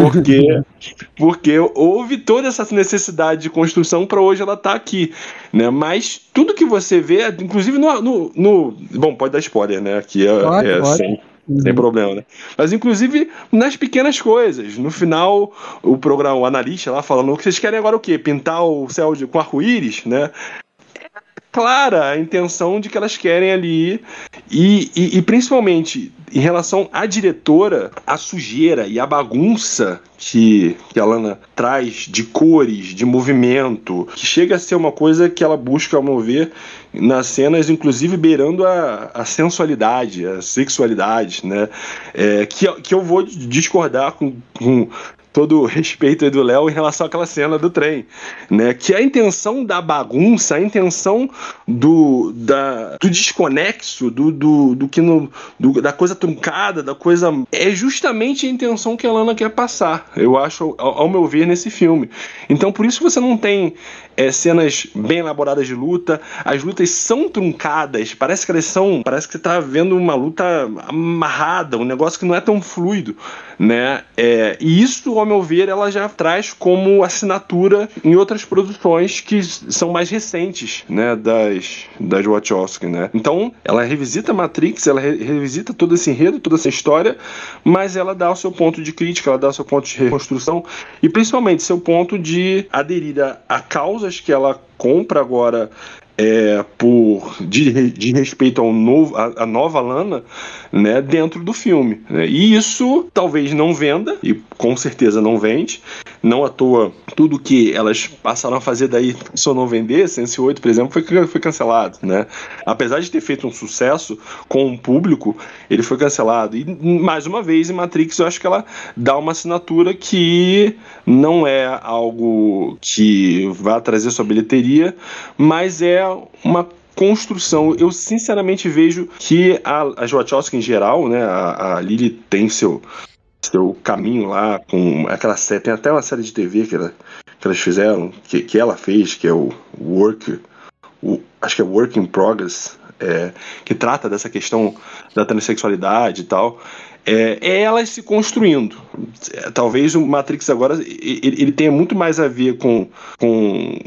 Porque, [laughs] porque houve toda essa necessidade de construção para hoje ela estar tá aqui, né? Mas tudo que você vê, inclusive no, no, no bom, pode dar spoiler, né? Aqui é, pode, é pode. Sem, Uhum. Sem problema, né? Mas inclusive nas pequenas coisas. No final, o programa, o analista lá falando, que vocês querem agora o quê? Pintar o céu de, com arco-íris, né? É clara a intenção de que elas querem ali. E, e, e, principalmente em relação à diretora, a sujeira e a bagunça que, que a Lana traz de cores, de movimento, que chega a ser uma coisa que ela busca, ao meu ver, nas cenas, inclusive beirando a, a sensualidade, a sexualidade, né? É, que, que eu vou discordar com, com todo respeito do Léo em relação àquela cena do trem, né? Que a intenção da bagunça, a intenção do, da, do desconexo, do, do, do que no, do, da coisa truncada, da coisa é justamente a intenção que a Lana quer passar. Eu acho, ao, ao meu ver, nesse filme. Então, por isso você não tem é, cenas bem elaboradas de luta. As lutas são truncadas, parece que elas são. Parece que você tá vendo uma luta amarrada, um negócio que não é tão fluido, né? É, e isso, ao meu ver, ela já traz como assinatura em outras produções que são mais recentes, né? Das, das Wachowski, né? Então, ela revisita Matrix, ela re revisita todo esse enredo, toda essa história, mas ela dá o seu ponto de crítica, ela dá o seu ponto de reconstrução e principalmente seu ponto de aderir a, a causa coisas que ela compra agora é, por de, de respeito ao novo, a, a, nova Lana, né, dentro do filme. Né? E isso talvez não venda, e com certeza não vende. Não à toa, tudo que elas passaram a fazer daí, eu não vender, Sense 8, por exemplo, foi, foi cancelado. Né? Apesar de ter feito um sucesso com o público, ele foi cancelado. E mais uma vez, em Matrix, eu acho que ela dá uma assinatura que não é algo que vá trazer sua bilheteria, mas é uma construção. Eu sinceramente vejo que a, a Wachowski em geral, né, a, a Lily tem seu seu caminho lá com aquela série, tem até uma série de TV que, ela, que elas fizeram, que, que ela fez, que é o Work, o, acho que é Work in Progress, é, que trata dessa questão da transexualidade e tal, é, é elas se construindo. É, talvez o Matrix agora ele, tenha muito mais a ver com, com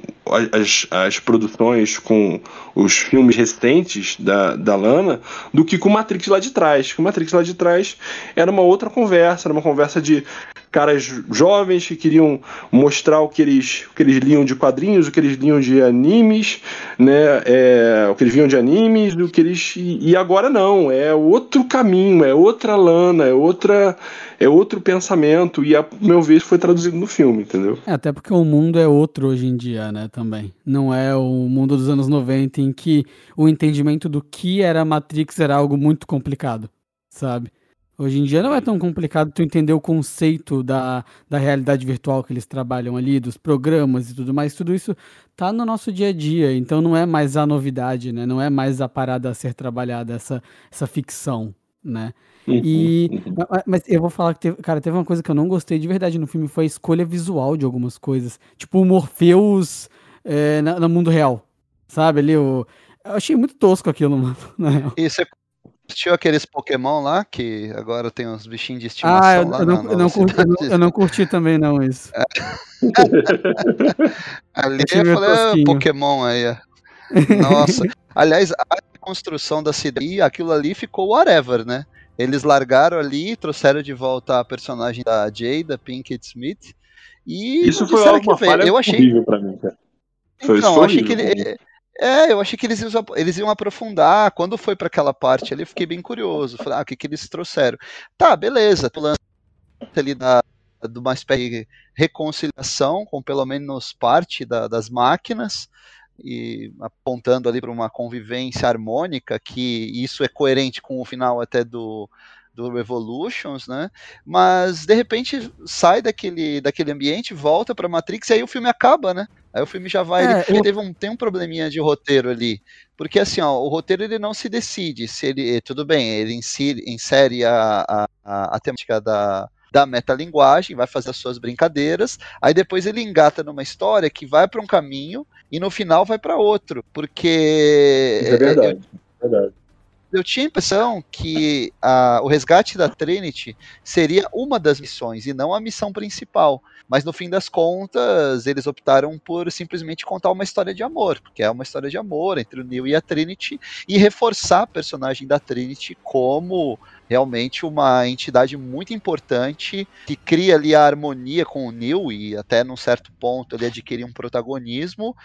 as, as produções, com os filmes recentes da, da Lana, do que com o Matrix lá de trás. O Matrix lá de trás era uma outra conversa, era uma conversa de caras jovens que queriam mostrar o que eles, o que eles liam de quadrinhos, o que eles liam de animes, né? É, o que eles viam de animes, do que eles e agora não, é outro caminho, é outra lana, é outra é outro pensamento e a meu ver foi traduzido no filme, entendeu?
É, até porque o mundo é outro hoje em dia, né, também. Não é o mundo dos anos 90 em que o entendimento do que era Matrix era algo muito complicado, sabe? Hoje em dia não é tão complicado tu entender o conceito da, da realidade virtual que eles trabalham ali, dos programas e tudo mais. Tudo isso tá no nosso dia a dia, então não é mais a novidade, né? Não é mais a parada a ser trabalhada, essa, essa ficção, né? Uhum, e, uhum. mas eu vou falar que, teve, cara, teve uma coisa que eu não gostei de verdade no filme, foi a escolha visual de algumas coisas. Tipo o Morpheus é, no mundo real, sabe? Ali, eu, eu achei muito tosco aquilo, [laughs] mano.
Isso é assistiu aqueles Pokémon lá, que agora tem uns bichinhos de estimação ah, eu, lá
eu não,
eu não,
curti, eu, não, eu não curti também não isso. É. [laughs]
Ali eu falei, ah, Pokémon aí. Nossa. [laughs] Aliás, a construção da cidade, aquilo ali ficou whatever, né? Eles largaram ali, trouxeram de volta a personagem da Jada Pinkett Smith. E
isso foi uma falha eu achei... pra mim, cara.
Foi então, eu achei que ele, é, eu achei que eles iam, eles iam aprofundar. Quando foi para aquela parte ali, eu fiquei bem curioso. Falei, ah, o que, que eles trouxeram? Tá, beleza. Tu ali da, de uma espécie de reconciliação com pelo menos parte da, das máquinas e apontando ali para uma convivência harmônica que isso é coerente com o final até do do Revolutions, né? Mas de repente sai daquele, daquele ambiente, volta para Matrix e aí o filme acaba, né? Aí o filme já vai, é, ele, eu... teve um, tem um probleminha de roteiro ali, porque assim, ó, o roteiro ele não se decide se ele, tudo bem, ele insere, insere a, a, a, a temática da, da metalinguagem, vai fazer as suas brincadeiras, aí depois ele engata numa história que vai para um caminho e no final vai para outro, porque
é verdade, é, verdade
eu tinha a impressão que a, o resgate da Trinity seria uma das missões e não a missão principal. Mas no fim das contas, eles optaram por simplesmente contar uma história de amor, porque é uma história de amor entre o Neo e a Trinity, e reforçar a personagem da Trinity como realmente uma entidade muito importante que cria ali a harmonia com o Neo e até num certo ponto ele adquirir um protagonismo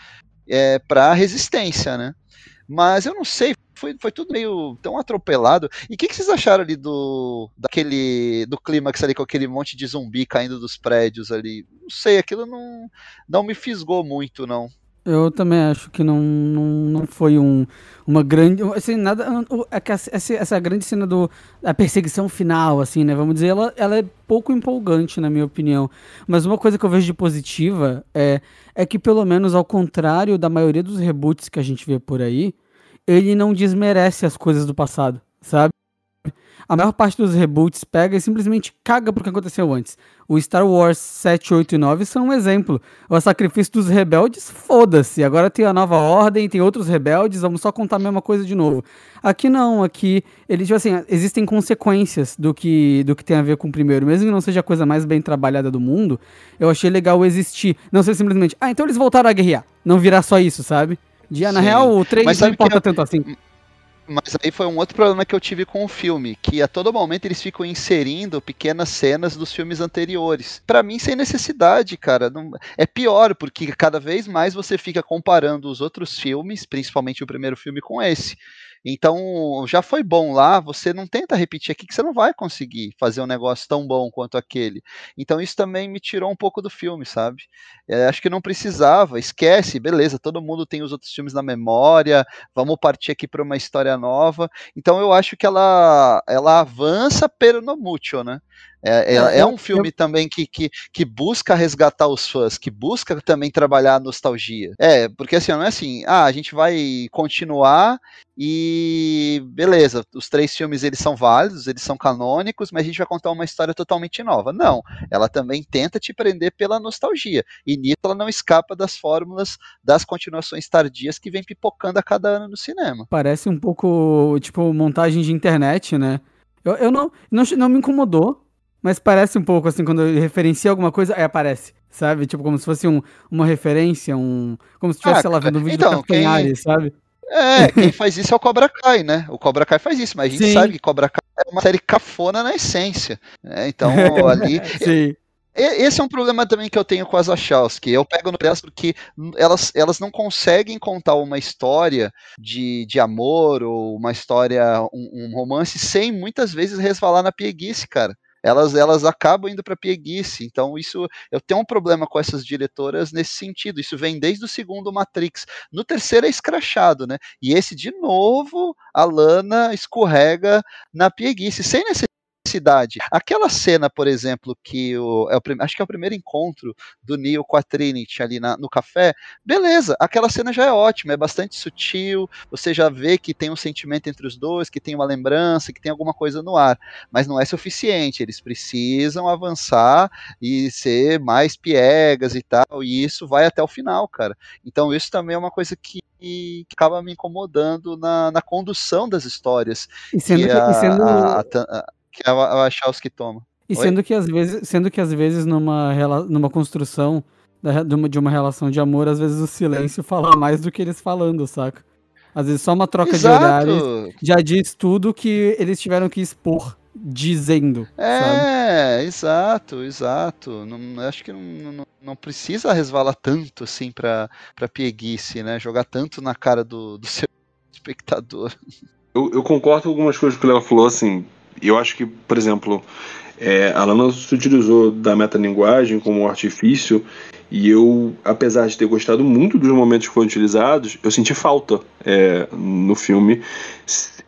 é, para a resistência, né? Mas eu não sei, foi, foi tudo meio tão atropelado. E o que, que, vocês acharam ali do daquele do clímax ali com aquele monte de zumbi caindo dos prédios ali? Não sei, aquilo não, não me fisgou muito, não.
Eu também acho que não, não, não foi um, uma grande. Assim, nada. É essa, essa grande cena do, da perseguição final, assim, né? Vamos dizer, ela, ela é pouco empolgante, na minha opinião. Mas uma coisa que eu vejo de positiva é, é que, pelo menos ao contrário da maioria dos reboots que a gente vê por aí, ele não desmerece as coisas do passado, sabe? A maior parte dos reboots pega e simplesmente caga pro que aconteceu antes. O Star Wars 7, 8 e 9 são um exemplo. O sacrifício dos rebeldes, foda-se. Agora tem a nova ordem, tem outros rebeldes, vamos só contar a mesma coisa de novo. Aqui não, aqui ele tipo assim, existem consequências do que do que tem a ver com o primeiro, mesmo que não seja a coisa mais bem trabalhada do mundo. Eu achei legal existir, não ser simplesmente, ah, então eles voltaram a guerrear. Não virar só isso, sabe? De, na real, o 3 não importa tanto assim.
Mas aí foi um outro problema que eu tive com o filme, que a todo momento eles ficam inserindo pequenas cenas dos filmes anteriores. Para mim, sem necessidade, cara. Não... É pior, porque cada vez mais você fica comparando os outros filmes, principalmente o primeiro filme, com esse. Então, já foi bom lá, você não tenta repetir aqui que você não vai conseguir fazer um negócio tão bom quanto aquele. Então, isso também me tirou um pouco do filme, sabe? É, acho que não precisava, esquece, beleza, todo mundo tem os outros filmes na memória, vamos partir aqui para uma história nova. Então, eu acho que ela, ela avança, pero no mucho, né? É, é, é um filme também que, que, que busca resgatar os fãs, que busca também trabalhar a nostalgia. É, porque assim, não é assim, ah, a gente vai continuar e beleza, os três filmes eles são válidos, eles são canônicos, mas a gente vai contar uma história totalmente nova. Não, ela também tenta te prender pela nostalgia. E nisso ela não escapa das fórmulas das continuações tardias que vem pipocando a cada ano no cinema.
Parece um pouco, tipo, montagem de internet, né? Eu, eu não, não, não me incomodou, mas parece um pouco assim, quando ele referencia alguma coisa, aí aparece, sabe? Tipo, como se fosse um, uma referência, um. Como se estivesse, ah, sei lá, vendo um vídeo então, do quem... sabe?
É, quem faz isso é o Cobra Kai, né? O Cobra Kai faz isso, mas a gente Sim. sabe que Cobra Kai é uma série cafona na essência. Né? Então, [laughs] ali. Sim. Esse é um problema também que eu tenho com as Wachowski. Eu pego no pedaço porque elas, elas não conseguem contar uma história de, de amor ou uma história, um, um romance, sem muitas vezes resvalar na pieguice, cara elas, elas acabam indo para pieguice. Então, isso eu tenho um problema com essas diretoras nesse sentido. Isso vem desde o segundo Matrix. No terceiro é escrachado, né? E esse, de novo, a Lana escorrega na pieguice, sem necessidade Aquela cena, por exemplo, que o, é o, acho que é o primeiro encontro do Neo com a Trinity ali na, no café, beleza, aquela cena já é ótima, é bastante sutil, você já vê que tem um sentimento entre os dois, que tem uma lembrança, que tem alguma coisa no ar, mas não é suficiente, eles precisam avançar e ser mais piegas e tal, e isso vai até o final, cara. Então isso também é uma coisa que acaba me incomodando na, na condução das histórias.
E sendo, a, e sendo... A, a,
que é a Wachowski toma.
E sendo que às vezes, sendo que às vezes numa, numa construção de uma relação de amor, às vezes o silêncio fala mais do que eles falando, saca? Às vezes só uma troca Exato. de olhares já diz tudo que eles tiveram que expor dizendo.
É,
sabe?
exato, exato. Não, acho que não, não, não, precisa resvalar tanto assim pra, pra pieguice, né? Jogar tanto na cara do, do [laughs] seu espectador.
Eu, eu concordo com algumas coisas que o Léo falou, assim, eu acho que, por exemplo, é, a Lana se utilizou da metalinguagem como artifício e eu, apesar de ter gostado muito dos momentos que foram utilizados, eu senti falta é, no filme.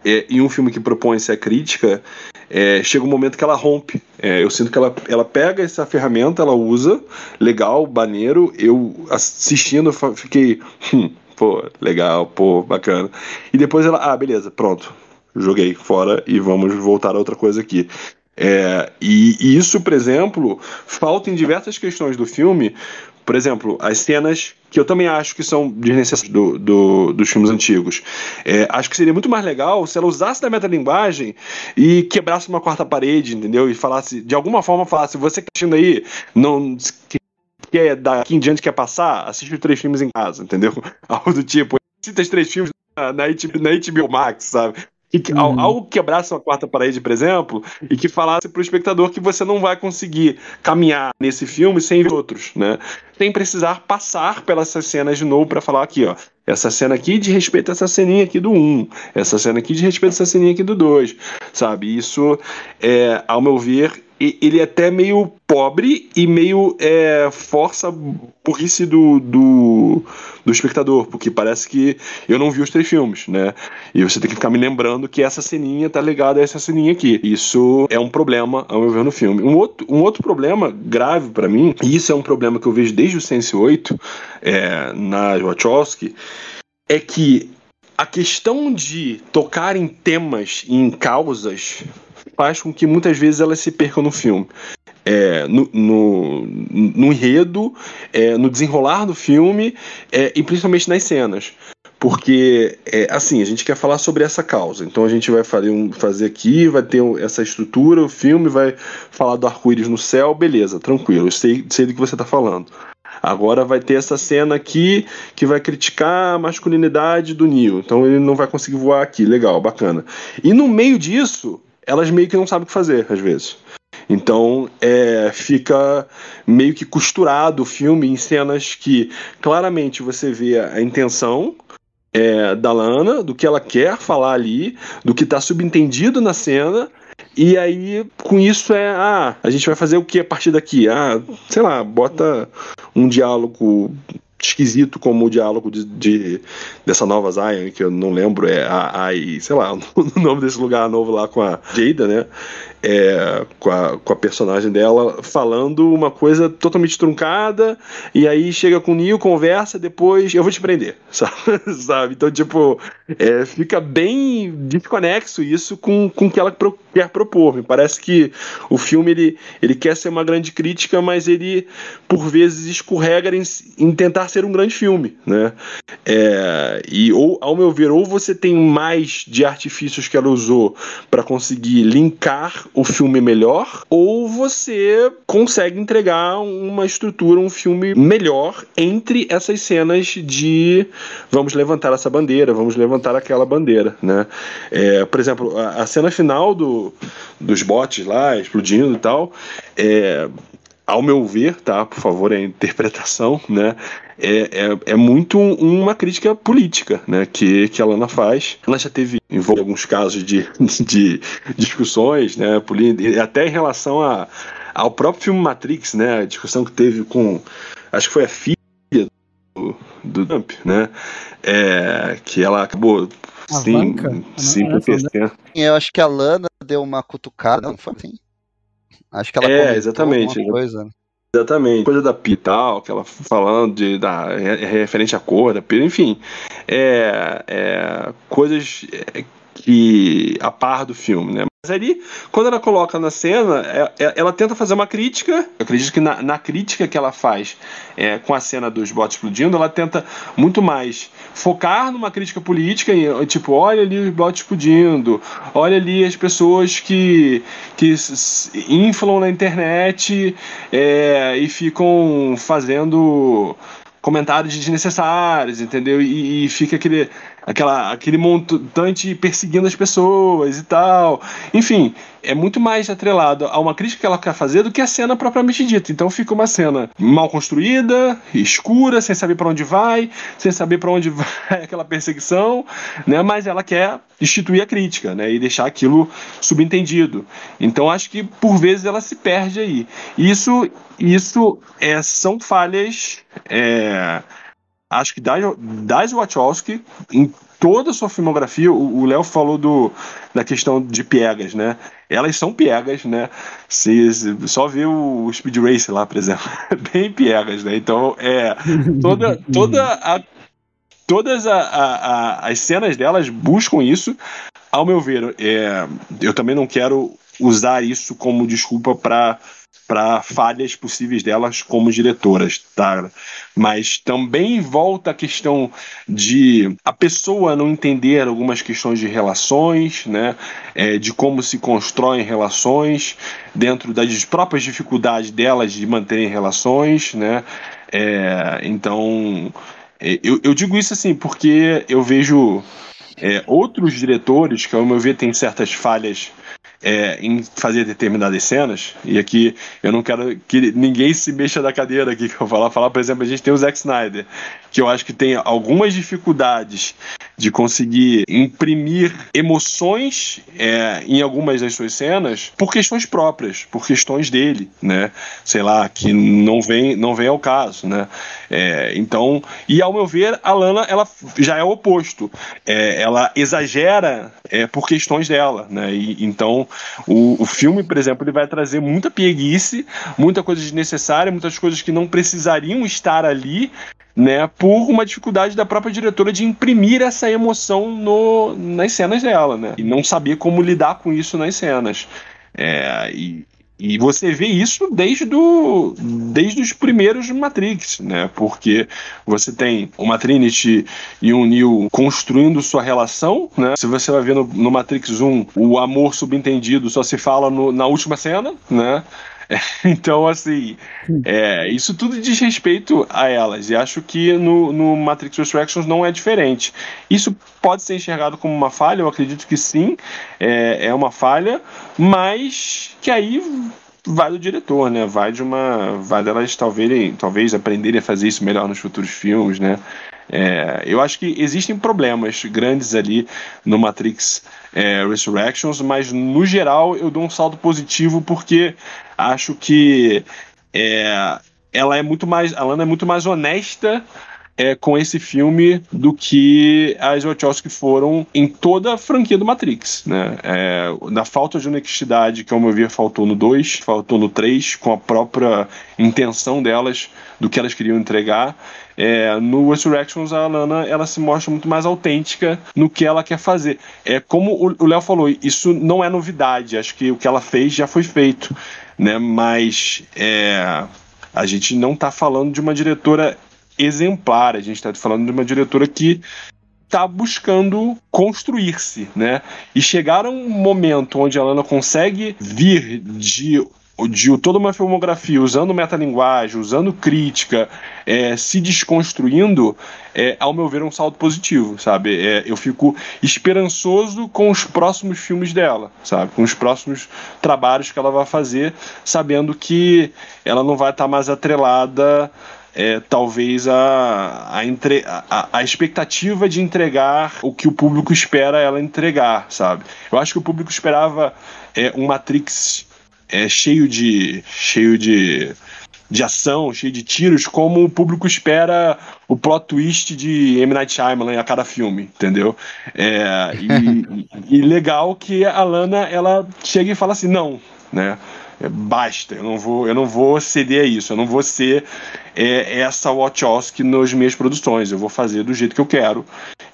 É, e um filme que propõe essa crítica, é, chega um momento que ela rompe. É, eu sinto que ela, ela pega essa ferramenta, ela usa, legal, baneiro. Eu assistindo, fiquei, hum, pô, legal, pô, bacana. E depois ela, ah, beleza, pronto, joguei fora e vamos voltar a outra coisa aqui. É, e, e, isso, por exemplo, falta em diversas questões do filme. Por exemplo, as cenas que eu também acho que são desnecessárias do, do, dos filmes antigos. É, acho que seria muito mais legal se ela usasse da metalinguagem e quebrasse uma quarta parede, entendeu? E falasse, de alguma forma, falasse: você que tá assistindo aí, não quer daqui em diante quer passar, assiste os três filmes em casa, entendeu? [laughs] Algo do tipo. Cita os três filmes na, na, HBO, na HBO Max, sabe? Que, uhum. algo que quebrasse uma quarta parede, por exemplo, e que falasse para o espectador que você não vai conseguir caminhar nesse filme sem ver outros, né? Sem precisar passar pelas cenas de novo para falar aqui, ó. Essa cena aqui de respeito a essa ceninha aqui do 1. Essa cena aqui de respeito a essa ceninha aqui do 2. Sabe? Isso, é, ao meu ver, ele é até meio pobre e meio é, força burrice do, do, do, espectador, porque parece que eu não vi os três filmes, né? E você tem que ficar me lembrando que essa ceninha tá ligada a essa ceninha aqui. Isso é um problema, ao meu ver, no filme. Um outro, um outro problema grave para mim, e isso é um problema que eu vejo desde o Sense 8, é, na Wachowski, é que a questão de tocar em temas e em causas faz com que muitas vezes elas se percam no filme. É, no, no, no, enredo, é, no desenrolar do filme é, e principalmente nas cenas. Porque, é, assim, a gente quer falar sobre essa causa. Então a gente vai fazer, um, fazer aqui, vai ter essa estrutura, o filme vai falar do arco-íris no céu, beleza, tranquilo, sei, sei do que você está falando. Agora vai ter essa cena aqui que vai criticar a masculinidade do Neo. Então ele não vai conseguir voar aqui. Legal, bacana. E no meio disso, elas meio que não sabem o que fazer, às vezes. Então é, fica meio que costurado o filme em cenas que claramente você vê a intenção é, da Lana, do que ela quer falar ali, do que está subentendido na cena. E aí, com isso é, ah, a gente vai fazer o que a partir daqui? Ah, sei lá, bota um diálogo esquisito como o diálogo de, de, dessa nova Zion, que eu não lembro, é a, a sei lá, [laughs] o nome desse lugar novo lá com a Jada, né? É, com, a, com a personagem dela falando uma coisa totalmente truncada, e aí chega com o Neil, conversa, depois eu vou te prender, [laughs] sabe? sabe? Então, tipo, é, fica bem desconexo isso com, com o que ela pro, quer propor. Me parece que o filme ele, ele quer ser uma grande crítica, mas ele, por vezes, escorrega em, em tentar ser um grande filme, né? É, e, ou, ao meu ver, ou você tem mais de artifícios que ela usou para conseguir linkar o filme melhor, ou você consegue entregar uma estrutura, um filme melhor entre essas cenas de vamos levantar essa bandeira, vamos levantar aquela bandeira, né? É, por exemplo, a, a, cena final do, dos botes lá explodindo e tal, é, ao meu ver, tá? Por favor, a interpretação, né? É, é, é, muito uma crítica política, né? Que, que a Lana faz. Ela já teve envolve alguns casos de, [laughs] de discussões, né? Até em relação a, ao próprio filme Matrix, né? A discussão que teve com, acho que foi a filha do, do Trump, né? É, que ela acabou sim, sim,
Eu acho que a Lana deu uma cutucada, não foi assim? Acho que ela
é, exatamente. Coisa. Exatamente. Coisa da PI tal, que ela falando de, da, referente à cor da PI, enfim. É, é, coisas que a par do filme, né? Mas ali, quando ela coloca na cena, é, é, ela tenta fazer uma crítica. Eu acredito que na, na crítica que ela faz é, com a cena dos botes explodindo, ela tenta muito mais focar numa crítica política, tipo, olha ali os botes explodindo, olha ali as pessoas que, que inflam na internet é, e ficam fazendo comentários desnecessários, entendeu? E, e fica aquele, aquela, aquele montante perseguindo as pessoas e tal. Enfim, é muito mais atrelado a uma crítica que ela quer fazer do que a cena propriamente dita. Então fica uma cena mal construída, escura, sem saber para onde vai, sem saber para onde [laughs] vai aquela perseguição, né? Mas ela quer instituir a crítica, né? E deixar aquilo subentendido. Então acho que por vezes ela se perde aí. Isso, isso é, são falhas. É, acho que das, Wachowski, em toda a sua filmografia, o Léo falou do, da questão de piegas, né? Elas são piegas, né? Se, se só ver o Speed Race lá, por exemplo, [laughs] bem piegas, né? Então, é toda, toda a, todas a, a, as cenas delas buscam isso. Ao meu ver, é, eu também não quero usar isso como desculpa para para falhas possíveis delas como diretoras, tá? Mas também volta a questão de a pessoa não entender algumas questões de relações, né? É, de como se constroem relações dentro das próprias dificuldades delas de manterem relações, né? É, então é, eu, eu digo isso assim porque eu vejo é, outros diretores que ao meu ver têm certas falhas é, em fazer determinadas cenas, e aqui eu não quero que ninguém se mexa da cadeira aqui [laughs] que eu falar, falar, por exemplo, a gente tem o Zack Snyder, que eu acho que tem algumas dificuldades de conseguir imprimir emoções é, em algumas das suas cenas por questões próprias, por questões dele, né? Sei lá, que não vem, não vem ao caso, né? É, então, e ao meu ver, a Lana ela já é o oposto. É, ela exagera é, por questões dela, né? E, então, o, o filme, por exemplo, ele vai trazer muita pieguice, muita coisa desnecessária, muitas coisas que não precisariam estar ali, né, por uma dificuldade da própria diretora de imprimir essa emoção no, nas cenas dela, né, e não saber como lidar com isso nas cenas. É, e, e você vê isso desde, do, desde os primeiros Matrix, né? Porque você tem uma Trinity e um Neo construindo sua relação, né? Se você vai ver no, no Matrix 1, o amor subentendido só se fala no, na última cena, né? [laughs] Então, assim, é, isso tudo diz respeito a elas. E acho que no, no Matrix Resurrections não é diferente. Isso pode ser enxergado como uma falha, eu acredito que sim, é, é uma falha, mas que aí vai do diretor, né? Vai de uma. Vai delas talvez, talvez aprenderem a fazer isso melhor nos futuros filmes, né? É, eu acho que existem problemas grandes ali no Matrix é, Resurrections, mas no geral eu dou um saldo positivo porque acho que é, ela é muito mais, a Lana é muito mais honesta é, com esse filme do que as Wachowski foram em toda a franquia do Matrix, né? É, na falta de honestidade que, ao meu ver, faltou no 2, faltou no 3, com a própria intenção delas do que elas queriam entregar. É, no Resurrections, a Lana ela se mostra muito mais autêntica no que ela quer fazer. É como o Léo falou, isso não é novidade. Acho que o que ela fez já foi feito, né? Mas é, a gente não está falando de uma diretora exemplar. A gente está falando de uma diretora que está buscando construir-se, né? E chegar a um momento onde a Lana consegue vir de de toda uma filmografia usando metalinguagem, usando crítica, é, se desconstruindo, é, ao meu ver, é um salto positivo, sabe? É, eu fico esperançoso com os próximos filmes dela, sabe? Com os próximos trabalhos que ela vai fazer, sabendo que ela não vai estar mais atrelada é, talvez a, a, entre, a, a, expectativa de entregar o que o público espera ela entregar, sabe? Eu acho que o público esperava é, um Matrix é, cheio de cheio de, de ação, cheio de tiros, como o público espera o plot twist de M. Night Shyamalan a cada filme, entendeu? É, e, [laughs] e, legal que a Lana ela chega e fala assim, não, né? Basta, eu não vou, eu não vou ceder a isso, eu não vou ser é, essa Wachowski nas minhas produções, eu vou fazer do jeito que eu quero.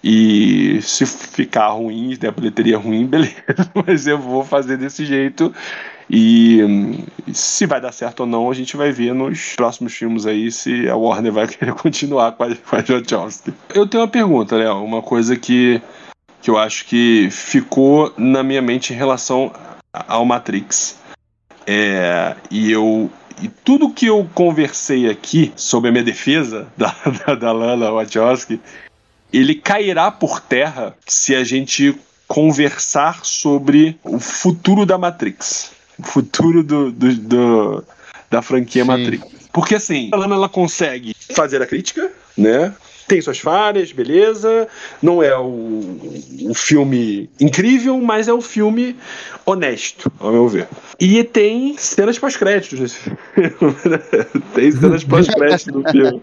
E se ficar ruim, der bilheteria ruim, [laughs] beleza, mas eu vou fazer desse jeito. E se vai dar certo ou não, a gente vai ver nos próximos filmes aí se a Warner vai [laughs] querer continuar com a, com a Wachowski. Eu tenho uma pergunta, Léo, uma coisa que, que eu acho que ficou na minha mente em relação ao Matrix. É, e eu e tudo que eu conversei aqui sobre a minha defesa [laughs] da, da, da Lana Wachowski, ele cairá por terra se a gente conversar sobre o futuro da Matrix. O futuro do, do, do da franquia Sim. Matrix. Porque assim, a Lana ela consegue fazer a crítica, né? Tem suas falhas, beleza. Não é o, o filme incrível, mas é um filme honesto, ao meu ver. E tem cenas pós-créditos nesse filme. [laughs] tem cenas pós-créditos no filme.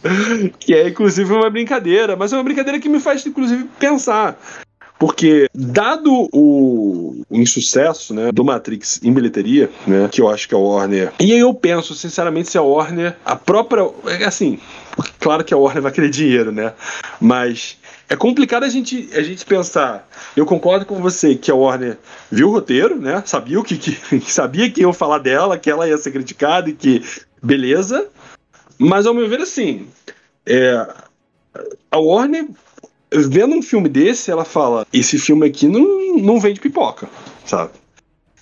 [laughs] que é, inclusive, uma brincadeira, mas é uma brincadeira que me faz, inclusive, pensar. Porque, dado o, insucesso né, do Matrix em bilheteria, né, que eu acho que a Warner. E aí eu penso, sinceramente, se a Warner, a própria. É assim, claro que a Warner vai querer dinheiro, né? Mas é complicado a gente, a gente pensar. Eu concordo com você que a Warner viu o roteiro, né? Sabia o que, que [laughs] sabia que iam falar dela, que ela ia ser criticada e que beleza. Mas ao meu ver, assim, é, a Warner vendo um filme desse, ela fala: esse filme aqui não, não vende pipoca, sabe?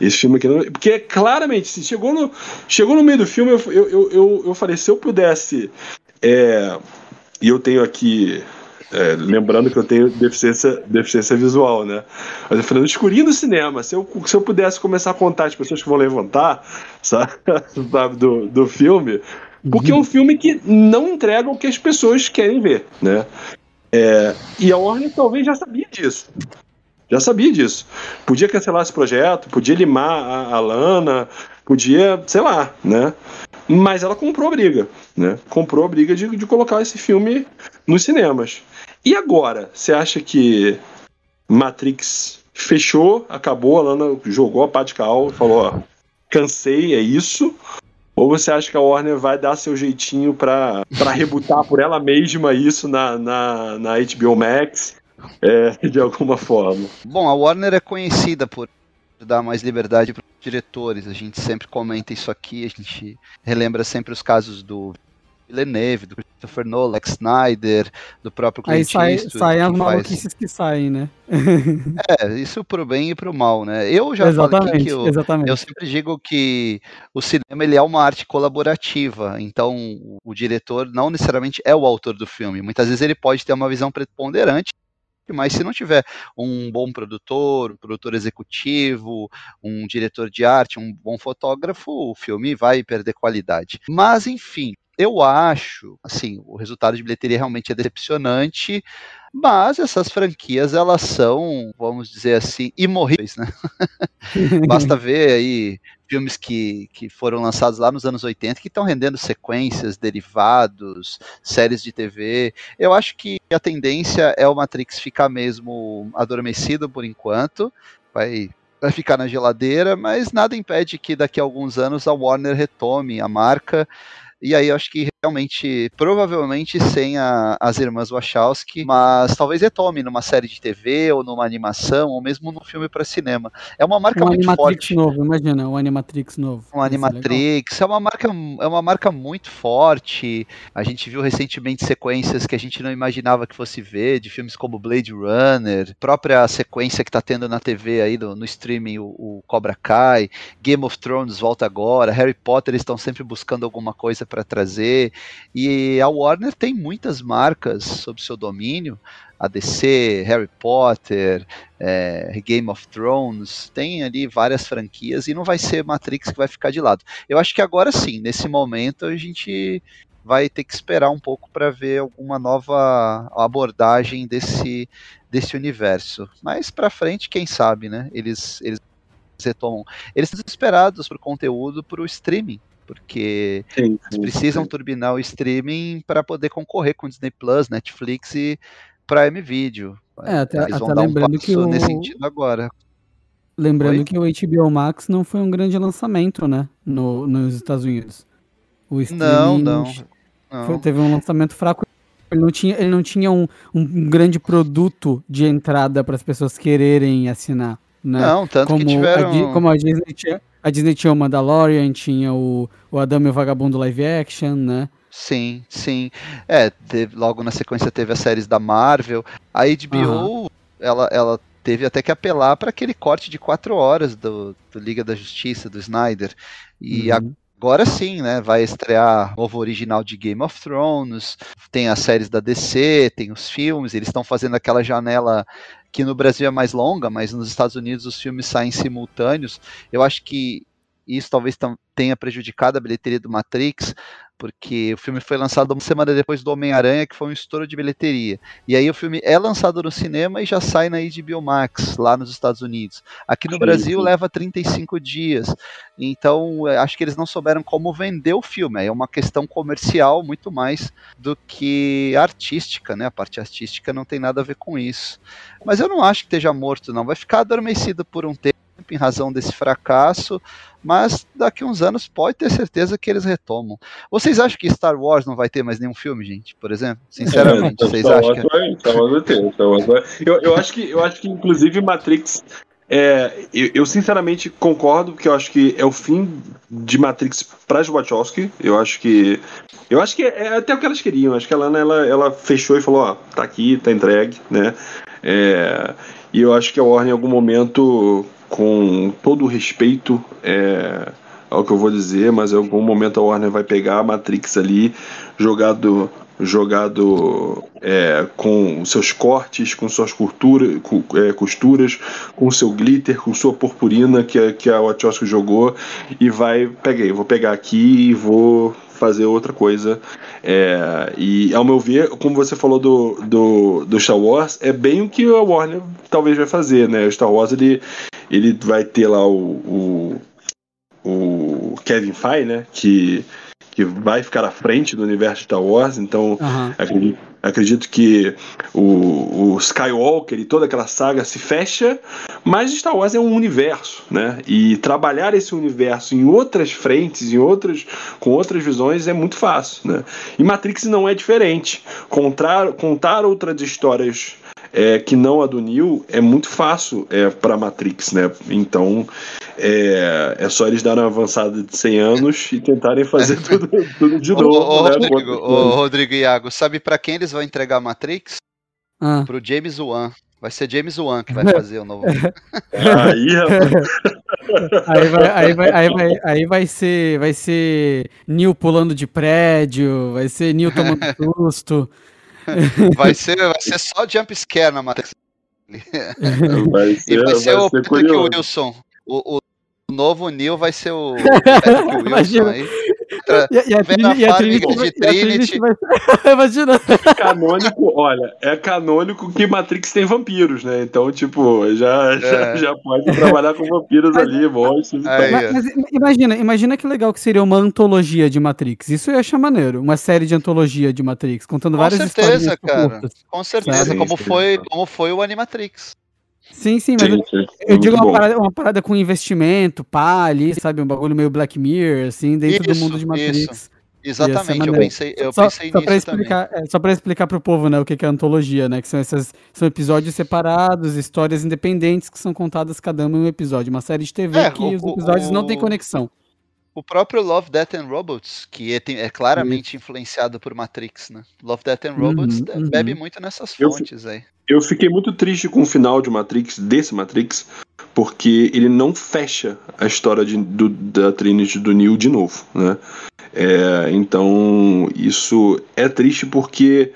Esse filme aqui não. Porque claramente, se chegou no, chegou no meio do filme, eu, eu, eu, eu falei: se eu pudesse. É, e eu tenho aqui. É, lembrando que eu tenho deficiência, deficiência visual, né? Mas eu falei, no escurinho do cinema, se eu, se eu pudesse começar a contar as pessoas que vão levantar, sabe, [laughs] do, do filme, porque é um filme que não entrega o que as pessoas querem ver, né? É, e a Warner talvez já sabia disso. Já sabia disso. Podia cancelar esse projeto, podia limar a, a Lana, podia, sei lá, né? Mas ela comprou a briga, né? Comprou a briga de, de colocar esse filme nos cinemas. E agora, você acha que Matrix fechou, acabou, a Lana jogou a pá de cal, falou, ó, cansei, é isso? Ou você acha que a Warner vai dar seu jeitinho para rebutar por ela mesma isso na, na, na HBO Max? É, de alguma forma.
Bom, a Warner é conhecida por dar mais liberdade para os diretores. A gente sempre comenta isso aqui, a gente relembra sempre os casos do Villeneuve, do Christopher Nolan, Zack Snyder, do próprio Clint
Aí sai, Eastwood. Saem as maluquices faz... que saem, né? [laughs]
é, isso pro bem e pro mal, né? Eu já exatamente, falei que eu, eu sempre digo que o cinema ele é uma arte colaborativa, então o diretor não necessariamente é o autor do filme. Muitas vezes ele pode ter uma visão preponderante, mas se não tiver um bom produtor, um produtor executivo, um diretor de arte, um bom fotógrafo, o filme vai perder qualidade. Mas, enfim, eu acho, assim, o resultado de bilheteria realmente é decepcionante, mas essas franquias elas são, vamos dizer assim, imorríveis, né? [laughs] Basta ver aí filmes que, que foram lançados lá nos anos 80 que estão rendendo sequências, derivados, séries de TV. Eu acho que a tendência é o Matrix ficar mesmo adormecido por enquanto, vai vai ficar na geladeira, mas nada impede que daqui a alguns anos a Warner retome a marca e aí eu acho que realmente, provavelmente sem a, as irmãs Wachowski, mas talvez retome numa série de TV ou numa animação ou mesmo num filme para cinema. É uma marca um muito
Animatrix
forte.
novo, imagina, um Animatrix novo.
Um Animatrix é uma marca é uma marca muito forte. A gente viu recentemente sequências que a gente não imaginava que fosse ver de filmes como Blade Runner, própria sequência que tá tendo na TV aí no, no streaming o, o Cobra Kai, Game of Thrones volta agora, Harry Potter eles estão sempre buscando alguma coisa para trazer. E a Warner tem muitas marcas sob seu domínio. A DC, Harry Potter, é, Game of Thrones, tem ali várias franquias e não vai ser Matrix que vai ficar de lado. Eu acho que agora sim, nesse momento, a gente vai ter que esperar um pouco para ver alguma nova abordagem desse, desse universo. Mas para frente, quem sabe, né? Eles, eles retomam. Eles estão desesperados por conteúdo para o streaming porque sim, sim, eles precisam sim. turbinar o streaming para poder concorrer com Disney Plus, Netflix e Prime Video.
É, até, eles vão até dar lembrando um que o...
nesse sentido agora.
Lembrando Oi? que o HBO Max não foi um grande lançamento, né, no, nos Estados Unidos.
O streaming não, não. não.
Foi, teve um lançamento fraco. Ele não tinha, ele não tinha um, um grande produto de entrada para as pessoas quererem assinar. Né?
Não, tanto
como
que tiveram...
A, como a Disney tinha, a Disney tinha o Mandalorian, tinha o, o Adamo e o Vagabundo live action, né?
Sim, sim. É, teve, logo na sequência teve as séries da Marvel. A HBO, uhum. ela, ela teve até que apelar para aquele corte de quatro horas do, do, Liga da Justiça, do Snyder. E uhum. Agora sim, né? Vai estrear novo original de Game of Thrones, tem as séries da DC, tem os filmes, eles estão fazendo aquela janela que no Brasil é mais longa, mas nos Estados Unidos os filmes saem simultâneos. Eu acho que isso talvez tenha prejudicado a bilheteria do Matrix, porque o filme foi lançado uma semana depois do Homem-Aranha, que foi um estouro de bilheteria. E aí o filme é lançado no cinema e já sai na HBO Max, lá nos Estados Unidos. Aqui no sim, Brasil sim. leva 35 dias. Então, acho que eles não souberam como vender o filme. É uma questão comercial muito mais do que artística, né? A parte artística não tem nada a ver com isso. Mas eu não acho que esteja morto, não. Vai ficar adormecido por um tempo em razão desse fracasso, mas daqui uns anos pode ter certeza que eles retomam. Vocês acham que Star Wars não vai ter mais nenhum filme, gente? Por exemplo, sinceramente, é, vocês
Star
acham? que...
vai, Star Wars vai ter, Star Wars vai... Eu, eu acho que eu acho que inclusive Matrix é, eu, eu, sinceramente concordo, porque eu acho que é o fim de Matrix para Wachowski. Eu acho que. Eu acho que é, é até o que elas queriam. Acho que a Lana ela, ela fechou e falou: ó, tá aqui, tá entregue, né? É, e eu acho que a Warner em algum momento com todo o respeito é, ao que eu vou dizer, mas em algum momento a Warner vai pegar a Matrix ali, jogado jogado é, com seus cortes, com suas cultura, é, costuras, com seu glitter, com sua purpurina que, que a Wachowski jogou e vai, peguei, vou pegar aqui e vou fazer outra coisa. É, e ao meu ver, como você falou do, do, do Star Wars, é bem o que a Warner talvez vai fazer, né? O Star Wars ele, ele vai ter lá o, o, o Kevin Feige, né? Que, que vai ficar à frente do universo Star Wars, então uhum. acredito, acredito, que o, o, Skywalker e toda aquela saga se fecha, mas Star Wars é um universo, né? E trabalhar esse universo em outras frentes, em outras, com outras visões é muito fácil, né? E Matrix não é diferente. Contar, contar outras histórias é, que não a do Neo é muito fácil é, para Matrix, né? Então é, é só eles darem uma avançada de 100 anos e tentarem fazer [laughs] tudo, tudo de novo. Ô,
né? Rodrigo, ô, Rodrigo e Iago, sabe para quem eles vão entregar Matrix? Ah. Pro James Wan. Vai ser James Wan que vai [laughs] fazer o novo.
aí, [laughs]
aí, vai, aí, vai, aí, vai, aí vai ser vai ser Neil pulando de prédio, vai ser Neil tomando susto. [laughs]
Vai ser, vai ser só jump scare na Matrix. [laughs]
Vai ser,
e vai ser
vai
o
ser
Patrick Wilson. O, o novo Neil vai ser o [laughs] Patrick Wilson aí.
E, e a Trini, Trinity,
de
vai... [laughs] Imagina.
É canônico, olha, é canônico que Matrix tem vampiros, né? Então, tipo, já, já,
É.
já pode trabalhar com vampiros ali, monstros e
ó.
Mas, mas imagina, imagina que legal que seria uma antologia de Matrix. Isso eu ia achar maneiro. Uma série de antologia de Matrix, contando
Com
várias
certeza,
histórias
cara. Com certeza,
Sim,
como,
sim,
foi,
sim.
como foi o Animatrix.
Sim, sim, mas
Sim,
eu,
sim.
eu digo
Muito
uma parada, uma parada com investimento, pá, ali, sabe? Um bagulho meio Black Mirror, assim, dentro do
Isso,
mundo de Matrix.
Exatamente, eu pensei, eu
só,
pensei
só pra
nisso também.
explicar, é, só pra explicar pro povo, né, o que que é antologia, né? Que são essas são episódios separados, histórias independentes que são contadas cada uma em um episódio. Uma série de TV
É,
que
o-
os
o-
episódios não têm
o-
conexão.
O próprio Love, Death and Robots, que é, é claramente influenciado por Matrix, né? Love, Death and Robots
Uhum,
é,
uhum.
bebe muito nessas
Eu-
fontes aí.
Eu fiquei muito triste com o final de Matrix, desse Matrix, porque ele não fecha a história de- do- da Trinity do Neo de novo, né? É, então, isso é triste porque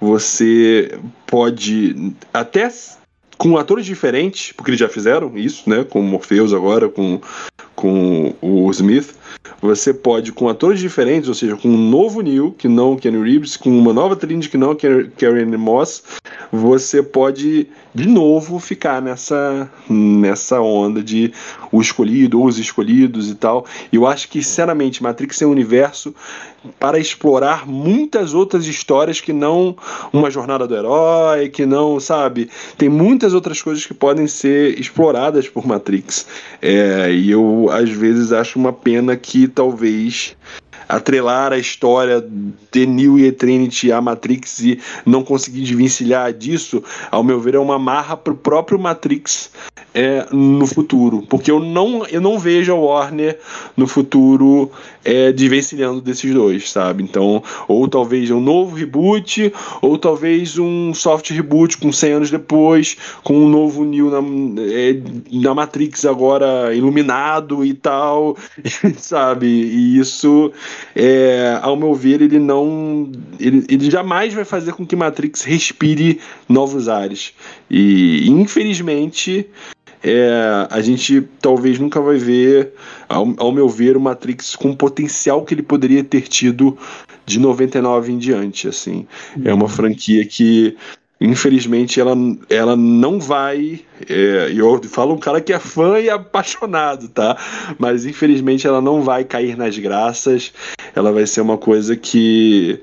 você pode até com atores diferentes, porque eles já fizeram isso, né? Com o Morpheus agora, com, com o Smith. Você pode, com atores diferentes, ou seja, com um novo Neo, que não o Keanu Reeves, com uma nova Trinity, que não o Karen Moss, você pode de novo ficar nessa nessa onda de o escolhido ou os escolhidos e tal. E eu acho que, sinceramente, Matrix é um universo para explorar muitas outras histórias que não uma jornada do herói, que não, sabe? Tem muitas outras coisas que podem ser exploradas por Matrix. É, e eu, às vezes, acho uma pena que talvez atrelar a história de Neo e Trinity à Matrix e não conseguir desvencilhar disso, ao meu ver, é uma marra pro próprio Matrix é, no futuro. Porque eu não, eu não vejo a Warner no futuro é, desvencilhando desses dois, sabe? Então, ou talvez um novo reboot, ou talvez um soft reboot com 100 anos depois, com um novo Neo na, é, na Matrix agora iluminado e tal, [laughs] sabe? E isso, é, ao meu ver, ele não. Ele, ele jamais vai fazer com que Matrix respire novos ares. E, infelizmente. É, a gente talvez nunca vai ver, ao, ao meu ver, o Matrix com o potencial que ele poderia ter tido de 99 em diante. Assim, é uma franquia que infelizmente ela, ela não vai. É, eu falo um cara que é fã e apaixonado, tá? Mas infelizmente ela não vai cair nas graças. Ela vai ser uma coisa que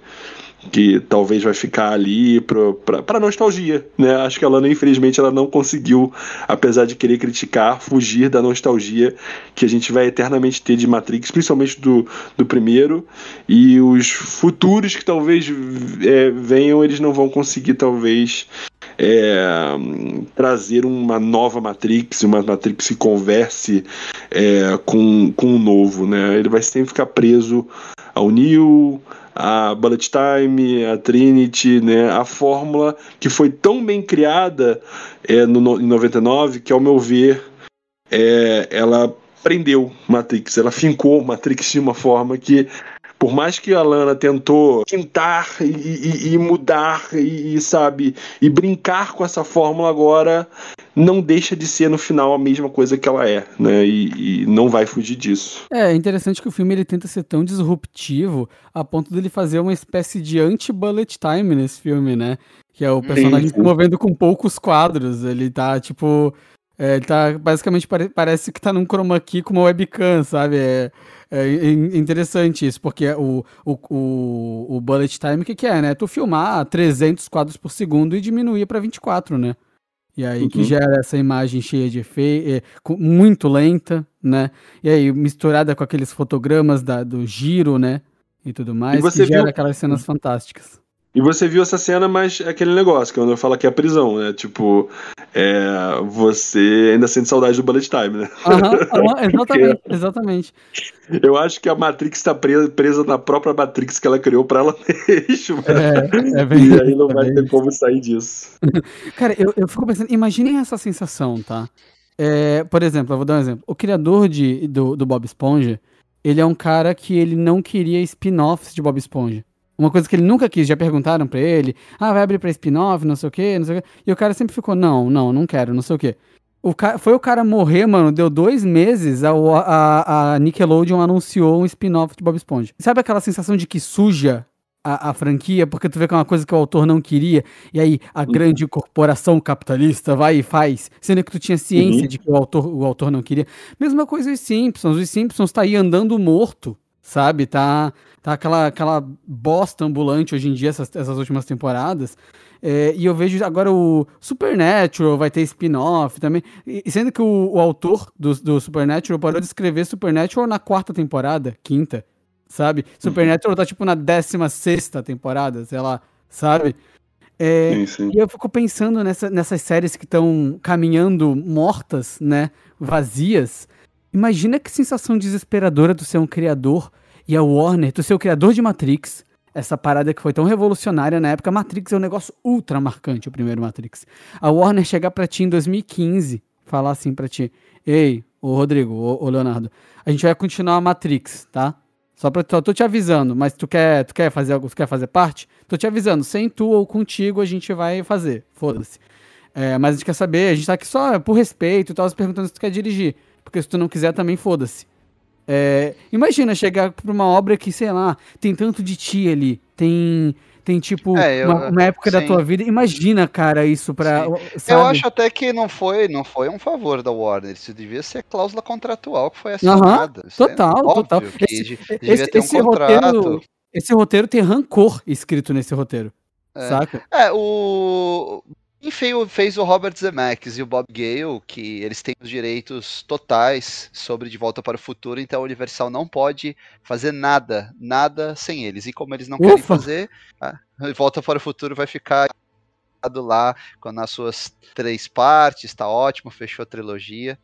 que talvez vai ficar ali para nostalgia, né? Acho que ela, infelizmente, ela não conseguiu, apesar de querer criticar, fugir da nostalgia que a gente vai eternamente ter de Matrix, principalmente do, do primeiro, e os futuros que talvez é, venham, eles não vão conseguir, talvez, é, trazer uma nova Matrix, uma Matrix que converse é, com, com o novo, né? Ele vai sempre ficar preso ao Neo, a Bullet Time, a Trinity, né, a fórmula que foi tão bem criada é, no, em 99 que, ao meu ver, é, ela prendeu Matrix, ela fincou Matrix de uma forma que por mais que a Lana tentou tentar e, e, e mudar e, e, sabe e brincar com essa fórmula agora não deixa de ser no final a mesma coisa que ela é, né? E, e, não vai fugir disso.
É interessante que o filme ele tenta ser tão disruptivo a ponto dele fazer uma espécie de anti-bullet time nesse filme, né? Que é o personagem se movendo com poucos quadros. Ele tá tipo. É, ele tá basicamente pare parece que tá num chroma key com uma webcam, sabe? É, é interessante isso, porque o, o, o, o bullet time, o que, que é, né? Tu filmar 300 quadros por segundo e diminuir para 24, né? E aí uhum. que gera essa imagem cheia de efeito, é, muito lenta, né? E aí misturada com aqueles fotogramas da, do giro, né? E tudo mais,
e
que gera
viu...
aquelas cenas fantásticas.
E você viu essa cena, mas é aquele negócio, que quando eu falo que é a prisão, né? Tipo, é, você ainda sente saudade do bullet time, né?
Uhum, uhum, [laughs] exatamente, exatamente.
Eu acho que a Matrix está presa, presa, na própria Matrix que ela criou para ela [laughs] mesma.
É, é bem,
e aí não vai ter como sair disso. [laughs]
Cara, eu, eu fico pensando, imaginem essa sensação, tá? É, por exemplo, eu vou dar um exemplo. O criador de, do, do Bob Esponja, ele é um cara que ele não queria spin-offs de Bob Esponja. Uma coisa que ele nunca quis, já perguntaram pra ele, ah, vai abrir pra spin-off, não sei o quê, não sei o quê. E o cara sempre ficou, não, não, não quero, não sei o quê. O ca... Foi o cara morrer, mano, deu dois meses, a, a, a Nickelodeon anunciou um spin-off de Bob Esponja. Sabe aquela sensação de que suja a, a, franquia, porque tu vê que é uma coisa que o autor não queria, e aí a uhum. grande corporação capitalista vai e faz, sendo que tu tinha ciência uhum. de que o autor, o autor não queria. Mesma coisa os Simpsons, os Simpsons tá aí andando morto, sabe? Tá, tá aquela, aquela bosta ambulante hoje em dia, essas, essas últimas temporadas. É, e eu vejo agora o Supernatural vai ter spin-off também. E, sendo que o, o autor do, do Supernatural parou de escrever Supernatural na quarta temporada, quinta sabe? Supernatural tá tipo na 16 temporada, sei lá, sabe? É, sim, sim. E eu fico pensando nessa, nessas séries que estão caminhando mortas, né? Vazias. Imagina que sensação desesperadora tu ser um criador e a Warner, tu ser o criador de Matrix, essa parada que foi tão revolucionária na época. Matrix é um negócio ultra marcante, o primeiro Matrix. A Warner chegar pra ti em 2015, falar assim pra ti: Ei, o Rodrigo, o Leonardo, a gente vai continuar a Matrix, tá? Só pra só tô te avisando, mas tu quer, tu quer fazer algo, tu quer fazer parte? Tô te avisando, sem tu ou contigo a gente vai fazer. Foda-se. É, mas a gente quer saber, a gente tá aqui só por respeito e tal, perguntando se tu quer dirigir. Porque se tu não quiser também, foda-se. É, imagina chegar pra uma obra que, sei lá, tem tanto de ti ali, tem tem tipo é, eu, uma, uma, época sim. da tua vida. Imagina, cara, isso pra.
Eu acho até que não foi, não foi um favor da Warner. Isso devia ser cláusula contratual que foi assinada.
Total, é total. Esse, esse, um esse roteiro, esse roteiro tem rancor escrito nesse roteiro.
É.
Saca?
É, o. Quem fez o Robert Zemeckis e o Bob Gale, que eles têm os direitos totais sobre De Volta para o Futuro, então a Universal não pode fazer nada, nada sem eles. E como eles não Ufa. querem fazer, a Volta para o Futuro vai ficar lá nas suas três partes, tá ótimo, fechou a trilogia.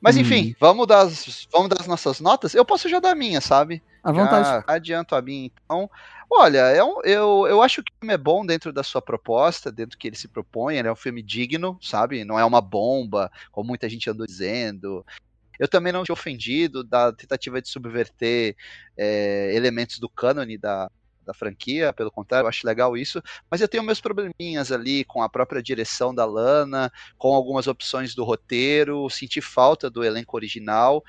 Mas enfim, hum. vamos, dar as, vamos dar as nossas notas. Eu posso já dar a minha, sabe?
À vontade.
Já adianto a minha, então. Olha, é um, eu, eu acho que o filme é bom dentro da sua proposta, dentro do que ele se propõe. Ele é um filme digno, sabe? Não é uma bomba, como muita gente andou dizendo. Eu também não tinha ofendido da tentativa de subverter é, elementos do cânone da, da franquia, pelo contrário, eu acho legal isso, mas eu tenho meus probleminhas ali com a própria direção da Lana, com algumas opções do roteiro, senti falta do elenco original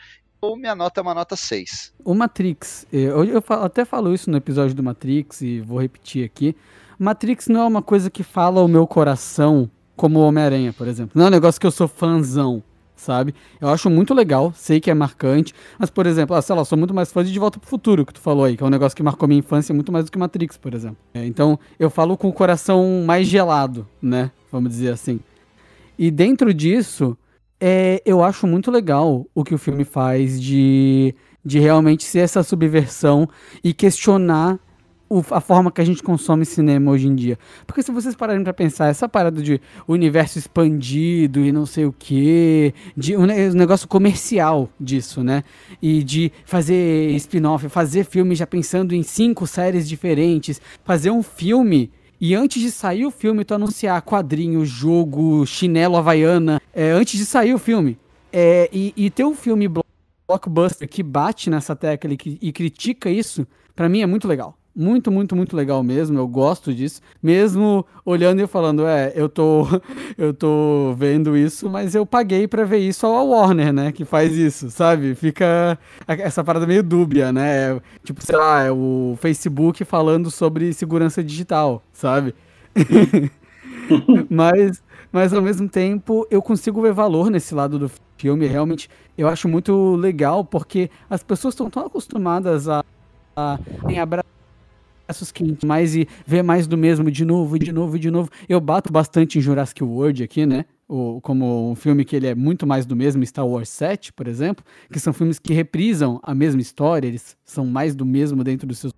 minha nota é uma nota 6.
O Matrix, eu, eu até falo isso no episódio do Matrix e vou repetir aqui. Matrix não é uma coisa que fala o meu coração como Homem-Aranha, por exemplo. Não é um negócio que eu sou fãzão, sabe? Eu acho muito legal, sei que é marcante, mas, por exemplo, ah, sei lá, sou muito mais fã de De Volta pro Futuro, que tu falou aí, que é um negócio que marcou minha infância muito mais do que Matrix, por exemplo. É, então, eu falo com o coração mais gelado, né? Vamos dizer assim. E dentro disso, é, eu acho muito legal o que o filme faz de, de realmente ser essa subversão e questionar o, a forma que a gente consome cinema hoje em dia. Porque se vocês pararem para pensar, essa parada de universo expandido e não sei o que, de um, negócio comercial disso, né? E de fazer spin-off, fazer filme já pensando em cinco séries diferentes, fazer um filme e antes de sair o filme, tu anunciar quadrinho, jogo, chinelo havaiana, é, antes de sair o filme. É, e, e ter um filme blockbuster que bate nessa tecla e, e critica isso, para mim é muito legal muito, muito, muito legal mesmo. Eu gosto disso. Mesmo olhando e falando, é, eu tô, [laughs] eu tô vendo isso, mas eu paguei para ver isso ao Warner, né? Que faz isso, sabe? Fica essa parada meio dúbia, né? Tipo, sei lá, é o Facebook falando sobre segurança digital, sabe? [laughs] mas, mas ao mesmo tempo eu consigo ver valor nesse lado do filme. Realmente, eu acho muito legal porque as pessoas estão tão acostumadas a, a em abraçar braços quentes mais e ver mais do mesmo de novo, de novo, de novo. Eu bato bastante em Jurassic World aqui, né? O, como um filme que ele é muito mais do mesmo, Star Wars 7, por exemplo, que são filmes que reprisam a mesma história, eles são mais do mesmo dentro dos seus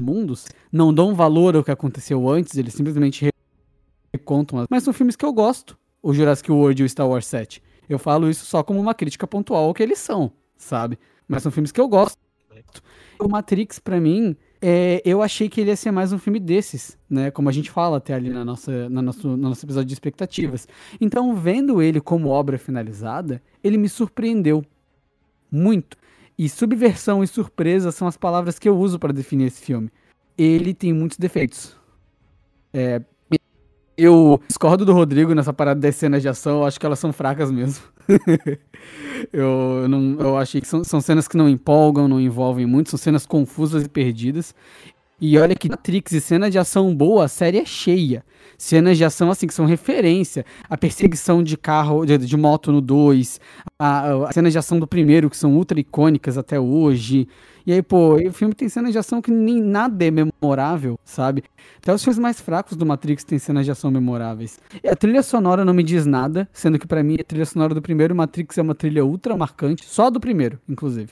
mundos, não dão valor ao que aconteceu antes, eles simplesmente recontam. Mas são filmes que eu gosto, o Jurassic World e o Star Wars 7. Eu falo isso só como uma crítica pontual ao que eles são, sabe? Mas são filmes que eu gosto. O Matrix, para mim, é, eu achei que ele ia ser mais um filme desses, né? Como a gente fala até ali na nossa, na nosso, no nosso episódio de expectativas. Então, vendo ele como obra finalizada, ele me surpreendeu muito. E subversão e surpresa são as palavras que eu uso para definir esse filme. Ele tem muitos defeitos. É, Eu discordo do Rodrigo nessa parada das cenas de ação, eu acho que elas são fracas mesmo. [laughs] eu, não, eu achei que são, são cenas que não empolgam, não envolvem muito, são cenas confusas e perdidas. E olha que Matrix e cena de ação boa, a série é cheia. Cenas de ação, assim, que são referência. A perseguição de carro, de, de moto no 2, as cenas de ação do primeiro, que são ultra icônicas até hoje. E aí, pô, o filme tem cenas de ação que nem nada é memorável, sabe? Até os filmes mais fracos do Matrix têm cenas de ação memoráveis. E a trilha sonora não me diz nada, sendo que para mim a trilha sonora do primeiro Matrix é uma trilha ultra marcante, só do primeiro, inclusive.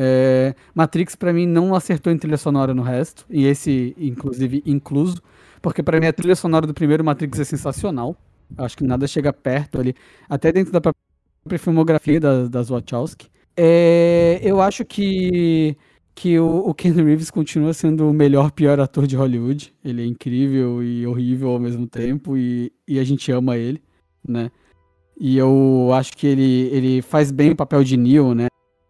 É, Matrix para mim não acertou em trilha sonora no resto, e esse inclusive incluso, porque para mim a trilha sonora do primeiro Matrix é sensacional. Eu acho que nada chega perto ali, até dentro da própria filmografia das, das Wachowski. É, eu acho que que o, o Ken Reeves continua sendo o melhor pior ator de Hollywood. Ele é incrível e horrível ao mesmo tempo e, e a gente ama ele, né? E eu acho que ele, ele faz bem o papel de Neo, né?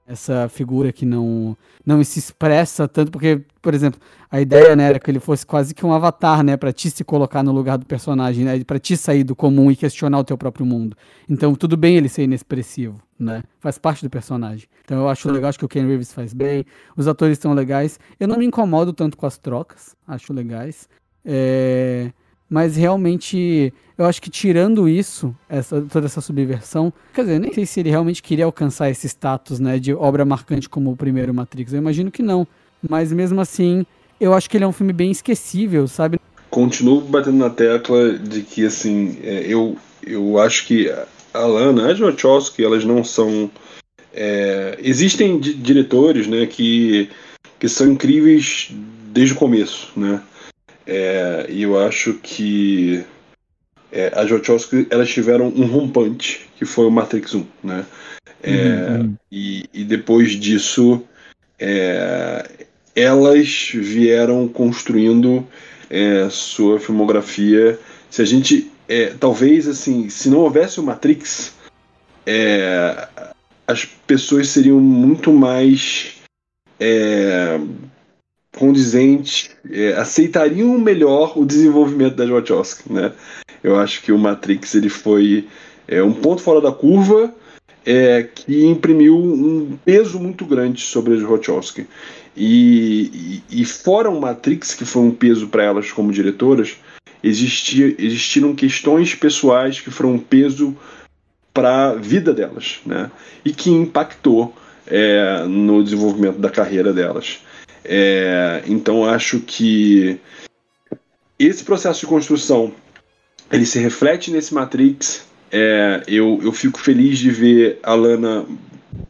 Essa figura que não não se expressa tanto porque, por exemplo, a ideia né, era que ele fosse quase que um avatar, né, para ti se colocar no lugar do personagem, né, para ti sair do comum e questionar o teu próprio mundo. Então, tudo bem ele ser inexpressivo, né? Faz parte do personagem. Então, eu acho legal, acho que o Ken Reeves faz bem, os atores estão legais. Eu não me incomodo tanto com as trocas, acho legais. É... Mas realmente, eu acho que tirando isso, essa, toda essa subversão, quer dizer, nem sei se ele realmente queria alcançar esse status, né, de obra marcante como o primeiro Matrix. Eu imagino que não. Mas mesmo assim, eu acho que ele é um filme bem esquecível, sabe?
Continuo batendo na tecla de que, assim, é, eu, eu acho que a Lana, a Wachowski, elas não são. É, existem diretores, né, que, que são incríveis desde o começo, né? É, e eu acho que é, as Wachowski elas tiveram um rompante, que foi o Matrix 1, né? É, uhum. e, e, depois disso, é, elas vieram construindo é, sua filmografia. Se a gente, é, talvez assim, se não houvesse o Matrix, as pessoas seriam muito mais condizente, é, aceitariam melhor o desenvolvimento da Wachowski, né? Eu acho que o Matrix ele foi é, um ponto fora da curva é, que imprimiu um peso muito grande sobre as Wachowski. E, e, e, fora o Matrix, que foi um peso para elas como diretoras, existia, existiram questões pessoais que foram um peso para a vida delas, né? E que impactou é, no desenvolvimento da carreira delas. É, então acho que esse processo de construção ele se reflete nesse Matrix. É, eu, eu fico feliz de ver a Lana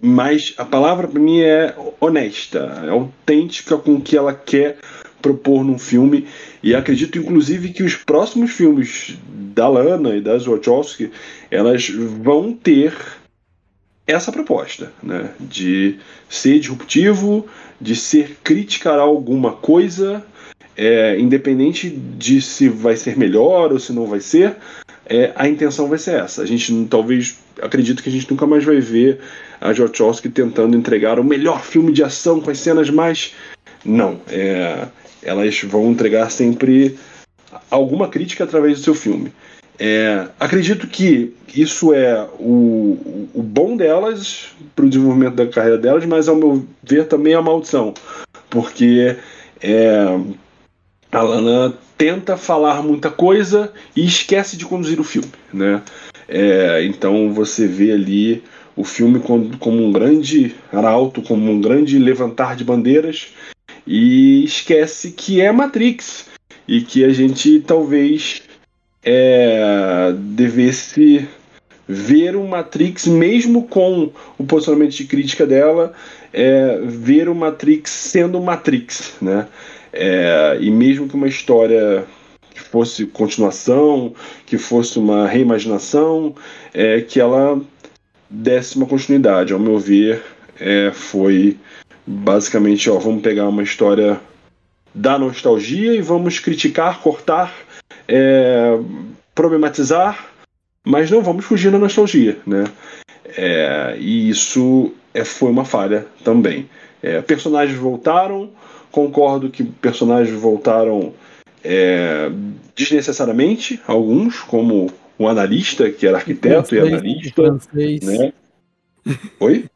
mais. A palavra para mim é honesta, é autêntica com o que ela quer propor num filme. E acredito, inclusive, que os próximos filmes da Lana e das Wachowski elas vão ter essa proposta, né? De ser disruptivo, de ser crítica a alguma coisa, é, independente de se vai ser melhor ou se não vai ser, é, a intenção vai ser essa. A gente talvez acredito que a gente nunca mais vai ver a Wachowski tentando entregar o melhor filme de ação com as cenas mais. Não, é, elas vão entregar sempre alguma crítica através do seu filme. É, acredito que isso é o, o bom delas para o desenvolvimento da carreira delas, mas ao meu ver também é a maldição, porque é, a Lana tenta falar muita coisa e esquece de conduzir o filme, né? É, então você vê ali o filme como, como um grande arauto, como um grande levantar de bandeiras e esquece que é Matrix e que a gente talvez é, devesse ver o Matrix, mesmo com o posicionamento de crítica dela, é, ver o Matrix sendo Matrix, né? É, e mesmo que uma história que fosse continuação, que fosse uma reimaginação, é, que ela desse uma continuidade. Ao meu ver, é, foi basicamente, ó, vamos pegar uma história da nostalgia e vamos criticar, cortar é, problematizar, mas não vamos fugir da nostalgia, né? É, e isso é, foi uma falha também. É, personagens voltaram, concordo que personagens voltaram é, desnecessariamente, alguns, como o analista, que era arquiteto
francês,
e analista.
francês.
Né? Oi?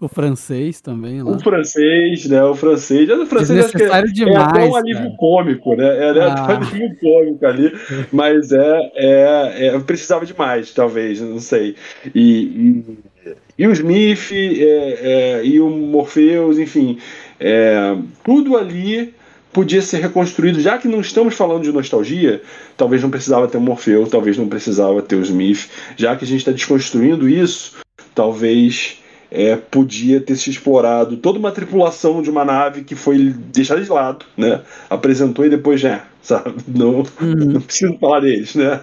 O francês também lá.
O francês, né? O francês. O francês acho que é,
Desnecessário
é
demais.
até um alívio
cara.
cômico, né? É [laughs] até
Ah.
um alívio cômico ali. Mas é, é, é- precisava demais, talvez, não sei. E, e, e o Smith é, é, e o Morpheus, enfim, é, tudo ali podia ser reconstruído, já que não estamos falando de nostalgia, talvez não precisava ter o Morpheus, talvez não precisava ter o Smith, já que a gente está desconstruindo isso, talvez é, podia ter se explorado toda uma tripulação de uma nave que foi deixada de lado, né? Apresentou e depois já, sabe? Não,
Uhum,
não preciso falar deles, né?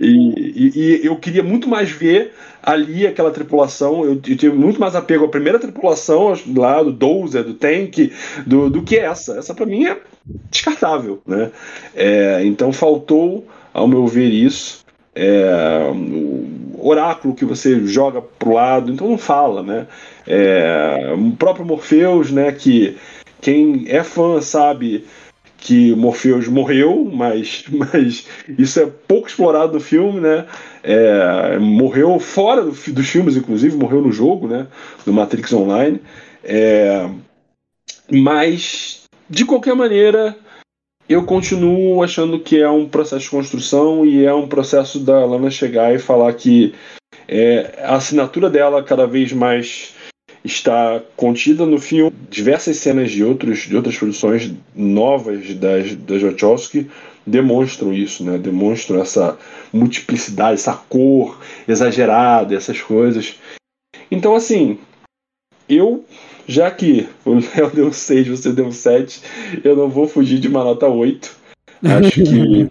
E, e- e eu queria muito mais ver ali aquela tripulação. Eu, eu tive muito mais apego à primeira tripulação lá do Dozer, do Tank, do, do que essa. Essa pra mim é descartável, né? É, então faltou, ao meu ver, isso. É, o oráculo que você joga pro lado, então não fala, né? É, o próprio Morpheus, né? Que quem é fã sabe que Morpheus morreu, mas, [laughs] mas isso é pouco explorado no filme, né? É, morreu fora do, dos filmes, inclusive, morreu no jogo, né? No Matrix Online. É, mas, de qualquer maneira, eu continuo achando que é um processo de construção e é um processo da Lana chegar e falar que é, a assinatura dela cada vez mais está contida no filme. Diversas cenas de, outros, de outras produções novas das, das Wachowski demonstram isso, né? Demonstram essa multiplicidade, essa cor exagerada, essas coisas. Então, assim, eu, já que o Léo deu 6, você deu 7, eu não vou fugir de uma nota 8. Acho que,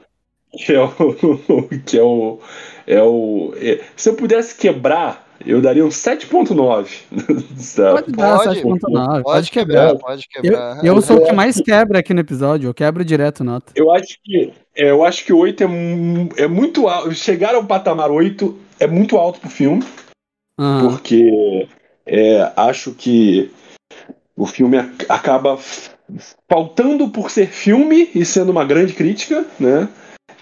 que é o. [laughs] Que é o, é o é- se eu pudesse quebrar, eu daria um 7.9. [laughs] sabe?
Pode dar
Pode,
7.9.
Pode quebrar, pode quebrar.
Eu, eu sou o que mais quebra aqui no episódio. Eu quebro direto nota.
Eu acho que é, eu acho que 8 é, é muito alto. Chegar ao patamar 8 é muito alto pro filme,
Aham.
porque é, acho que o filme ac- acaba faltando por ser filme e sendo uma grande crítica, né?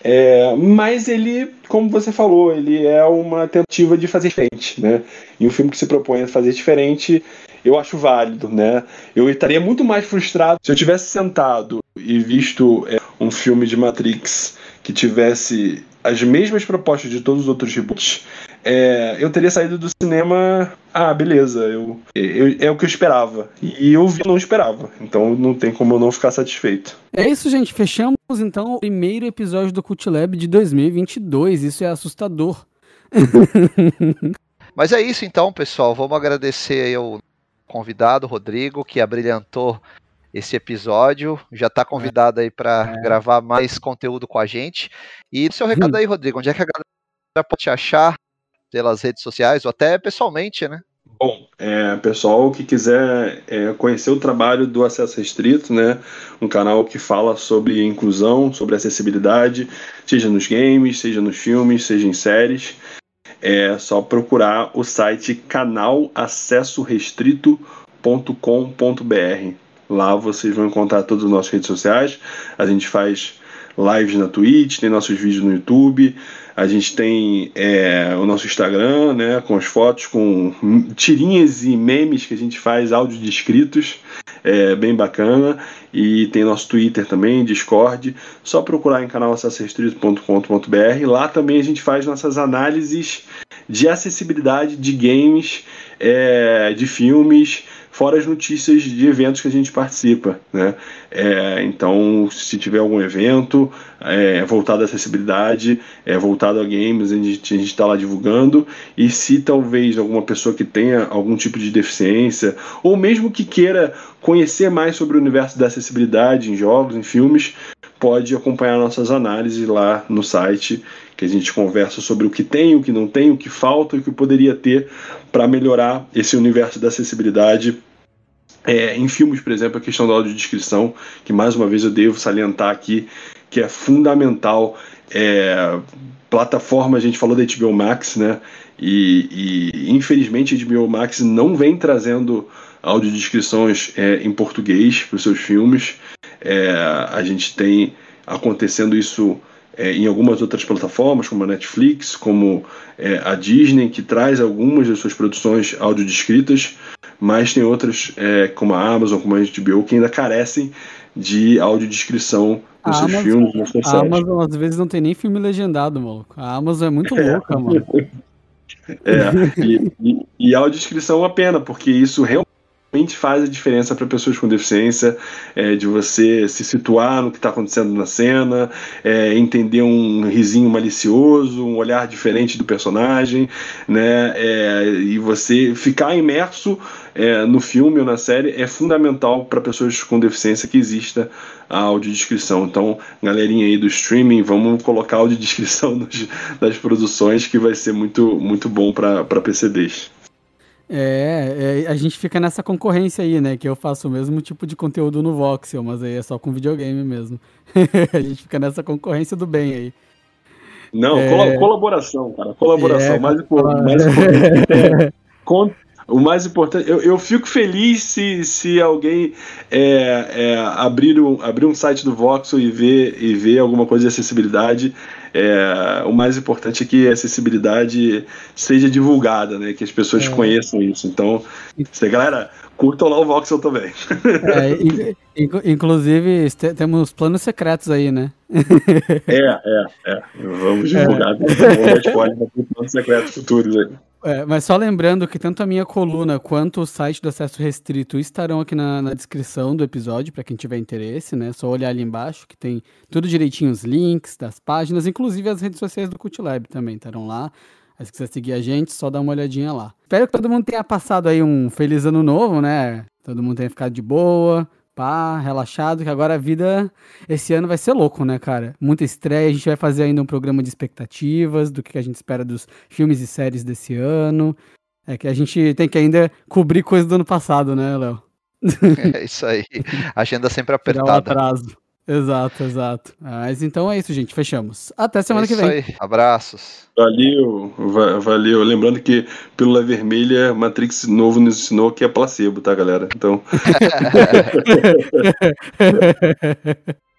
É, mas ele, como você falou, ele é uma tentativa de fazer diferente, né? E um filme que se propõe a fazer diferente, eu acho válido, né? Eu estaria muito mais frustrado se eu tivesse sentado e visto é, um filme de Matrix que tivesse as mesmas propostas de todos os outros reboots. É, eu teria saído do cinema. Ah, beleza, eu, eu- é o que eu esperava. E eu vi, não esperava. Então não tem como eu não ficar satisfeito.
É isso, gente. Fechamos então o primeiro episódio do Cult Lab de 2022. Isso é assustador. [laughs]
Mas é isso então, pessoal. Vamos agradecer aí ao convidado, Rodrigo, que abrilhantou esse episódio. Já está convidado aí para gravar mais conteúdo com a gente. E seu recado aí, Rodrigo, onde é que a galera pode te achar? Pelas redes sociais ou até pessoalmente, né?
Bom, é, pessoal que quiser é, conhecer o trabalho do Acesso Restrito, né, um canal que fala sobre inclusão, sobre acessibilidade, seja nos games, seja nos filmes, seja em séries, é só procurar o site canalacessorestrito.com.br. Lá vocês vão encontrar todas as nossas redes sociais. A gente faz lives na Twitch, tem nossos vídeos no YouTube. A gente tem é, o nosso Instagram, né, com as fotos, com tirinhas e memes que a gente faz, áudio descritos, é bem bacana. E tem nosso Twitter também, Discord. Só procurar em canalacessorestrito.com.br. Lá também a gente faz nossas análises de acessibilidade de games, é, de filmes, fora as notícias de eventos que a gente participa, né? É, então, se tiver algum evento é, voltado à acessibilidade, é, voltado a games, a gente está lá divulgando. E se talvez alguma pessoa que tenha algum tipo de deficiência, ou mesmo que queira conhecer mais sobre o universo da acessibilidade em jogos, em filmes, pode acompanhar nossas análises lá no site, que a gente conversa sobre o que tem, o que não tem, o que falta e o que poderia ter para melhorar esse universo da acessibilidade. É, em filmes, por exemplo, a questão da audiodescrição, que mais uma vez eu devo salientar aqui, que é fundamental. É, plataforma, a gente falou da HBO Max, né? E, e infelizmente a HBO Max não vem trazendo audiodescrições é, em português para os seus filmes. É, a gente tem acontecendo isso é, em algumas outras plataformas, como a Netflix, como é, a Disney, que traz algumas das suas produções audiodescritas, mas tem outras, é, como a Amazon, como a HBO, que ainda carecem de audiodescrição nos seus
Amazon,
filmes, nas suas
A
séries.
Amazon às vezes não tem nem filme legendado, maluco. A Amazon é muito louca, mano. [laughs]
É, e, e, e a audiodescrição é uma pena, porque isso realmente faz a diferença para pessoas com deficiência, é, de você se situar no que está acontecendo na cena, é, entender um risinho malicioso, um olhar diferente do personagem, né, é, e você ficar imerso é, no filme ou na série é fundamental para pessoas com deficiência que exista a audiodescrição. Então, galerinha aí do streaming, vamos colocar a audiodescrição [laughs] nos, das produções que vai ser muito, muito bom para PCDs.
É, é, a gente fica nessa concorrência aí, né? Que eu faço o mesmo tipo de conteúdo no Voxel, mas aí é só com videogame mesmo. [laughs] a gente fica nessa concorrência do bem aí.
Não,
É.
colo- colaboração, cara. Colaboração.
É,
mais, impor-
cola-
mais importante [laughs] é con- o mais importante, eu, eu fico feliz se, se alguém é, é, abrir, um, abrir um site do Voxel e ver, e ver alguma coisa de acessibilidade. É, o mais importante é que a acessibilidade seja divulgada, né? Que as pessoas
É.
conheçam isso. Então, se, galera, curtam lá o Voxel também.
É, [laughs] in- in- inclusive, te- temos planos secretos aí, né?
É, é, é. Vamos divulgar. Vamos dar spoiler para planos secretos futuros aí.
É, mas só lembrando que tanto a minha coluna quanto o site do acesso restrito estarão aqui na, na descrição do episódio, para quem tiver interesse, né? Só olhar ali embaixo que tem tudo direitinho, os links das páginas, inclusive as redes sociais do Cult Lab também estarão lá. Aí se quiser seguir a gente, só dá uma olhadinha lá. Espero que todo mundo tenha passado aí um feliz ano novo, né? Todo mundo tenha ficado de boa, pá, relaxado, que agora a vida esse ano vai ser louco, né, cara? Muita estreia, a gente vai fazer ainda um programa de expectativas, do que a gente espera dos filmes e séries desse ano. É que a gente tem que ainda cobrir coisa do ano passado, né, Léo? [laughs]
É isso aí. Agenda sempre [laughs] apertada.
atraso. Exato, exato. Mas então é isso, gente. Fechamos. Até semana
é
que
isso
vem.
aí. Abraços.
Valeu, va- valeu. Lembrando que Pílula Vermelha, Matrix novo nos ensinou que é placebo, tá, galera? Então, [laughs] [laughs]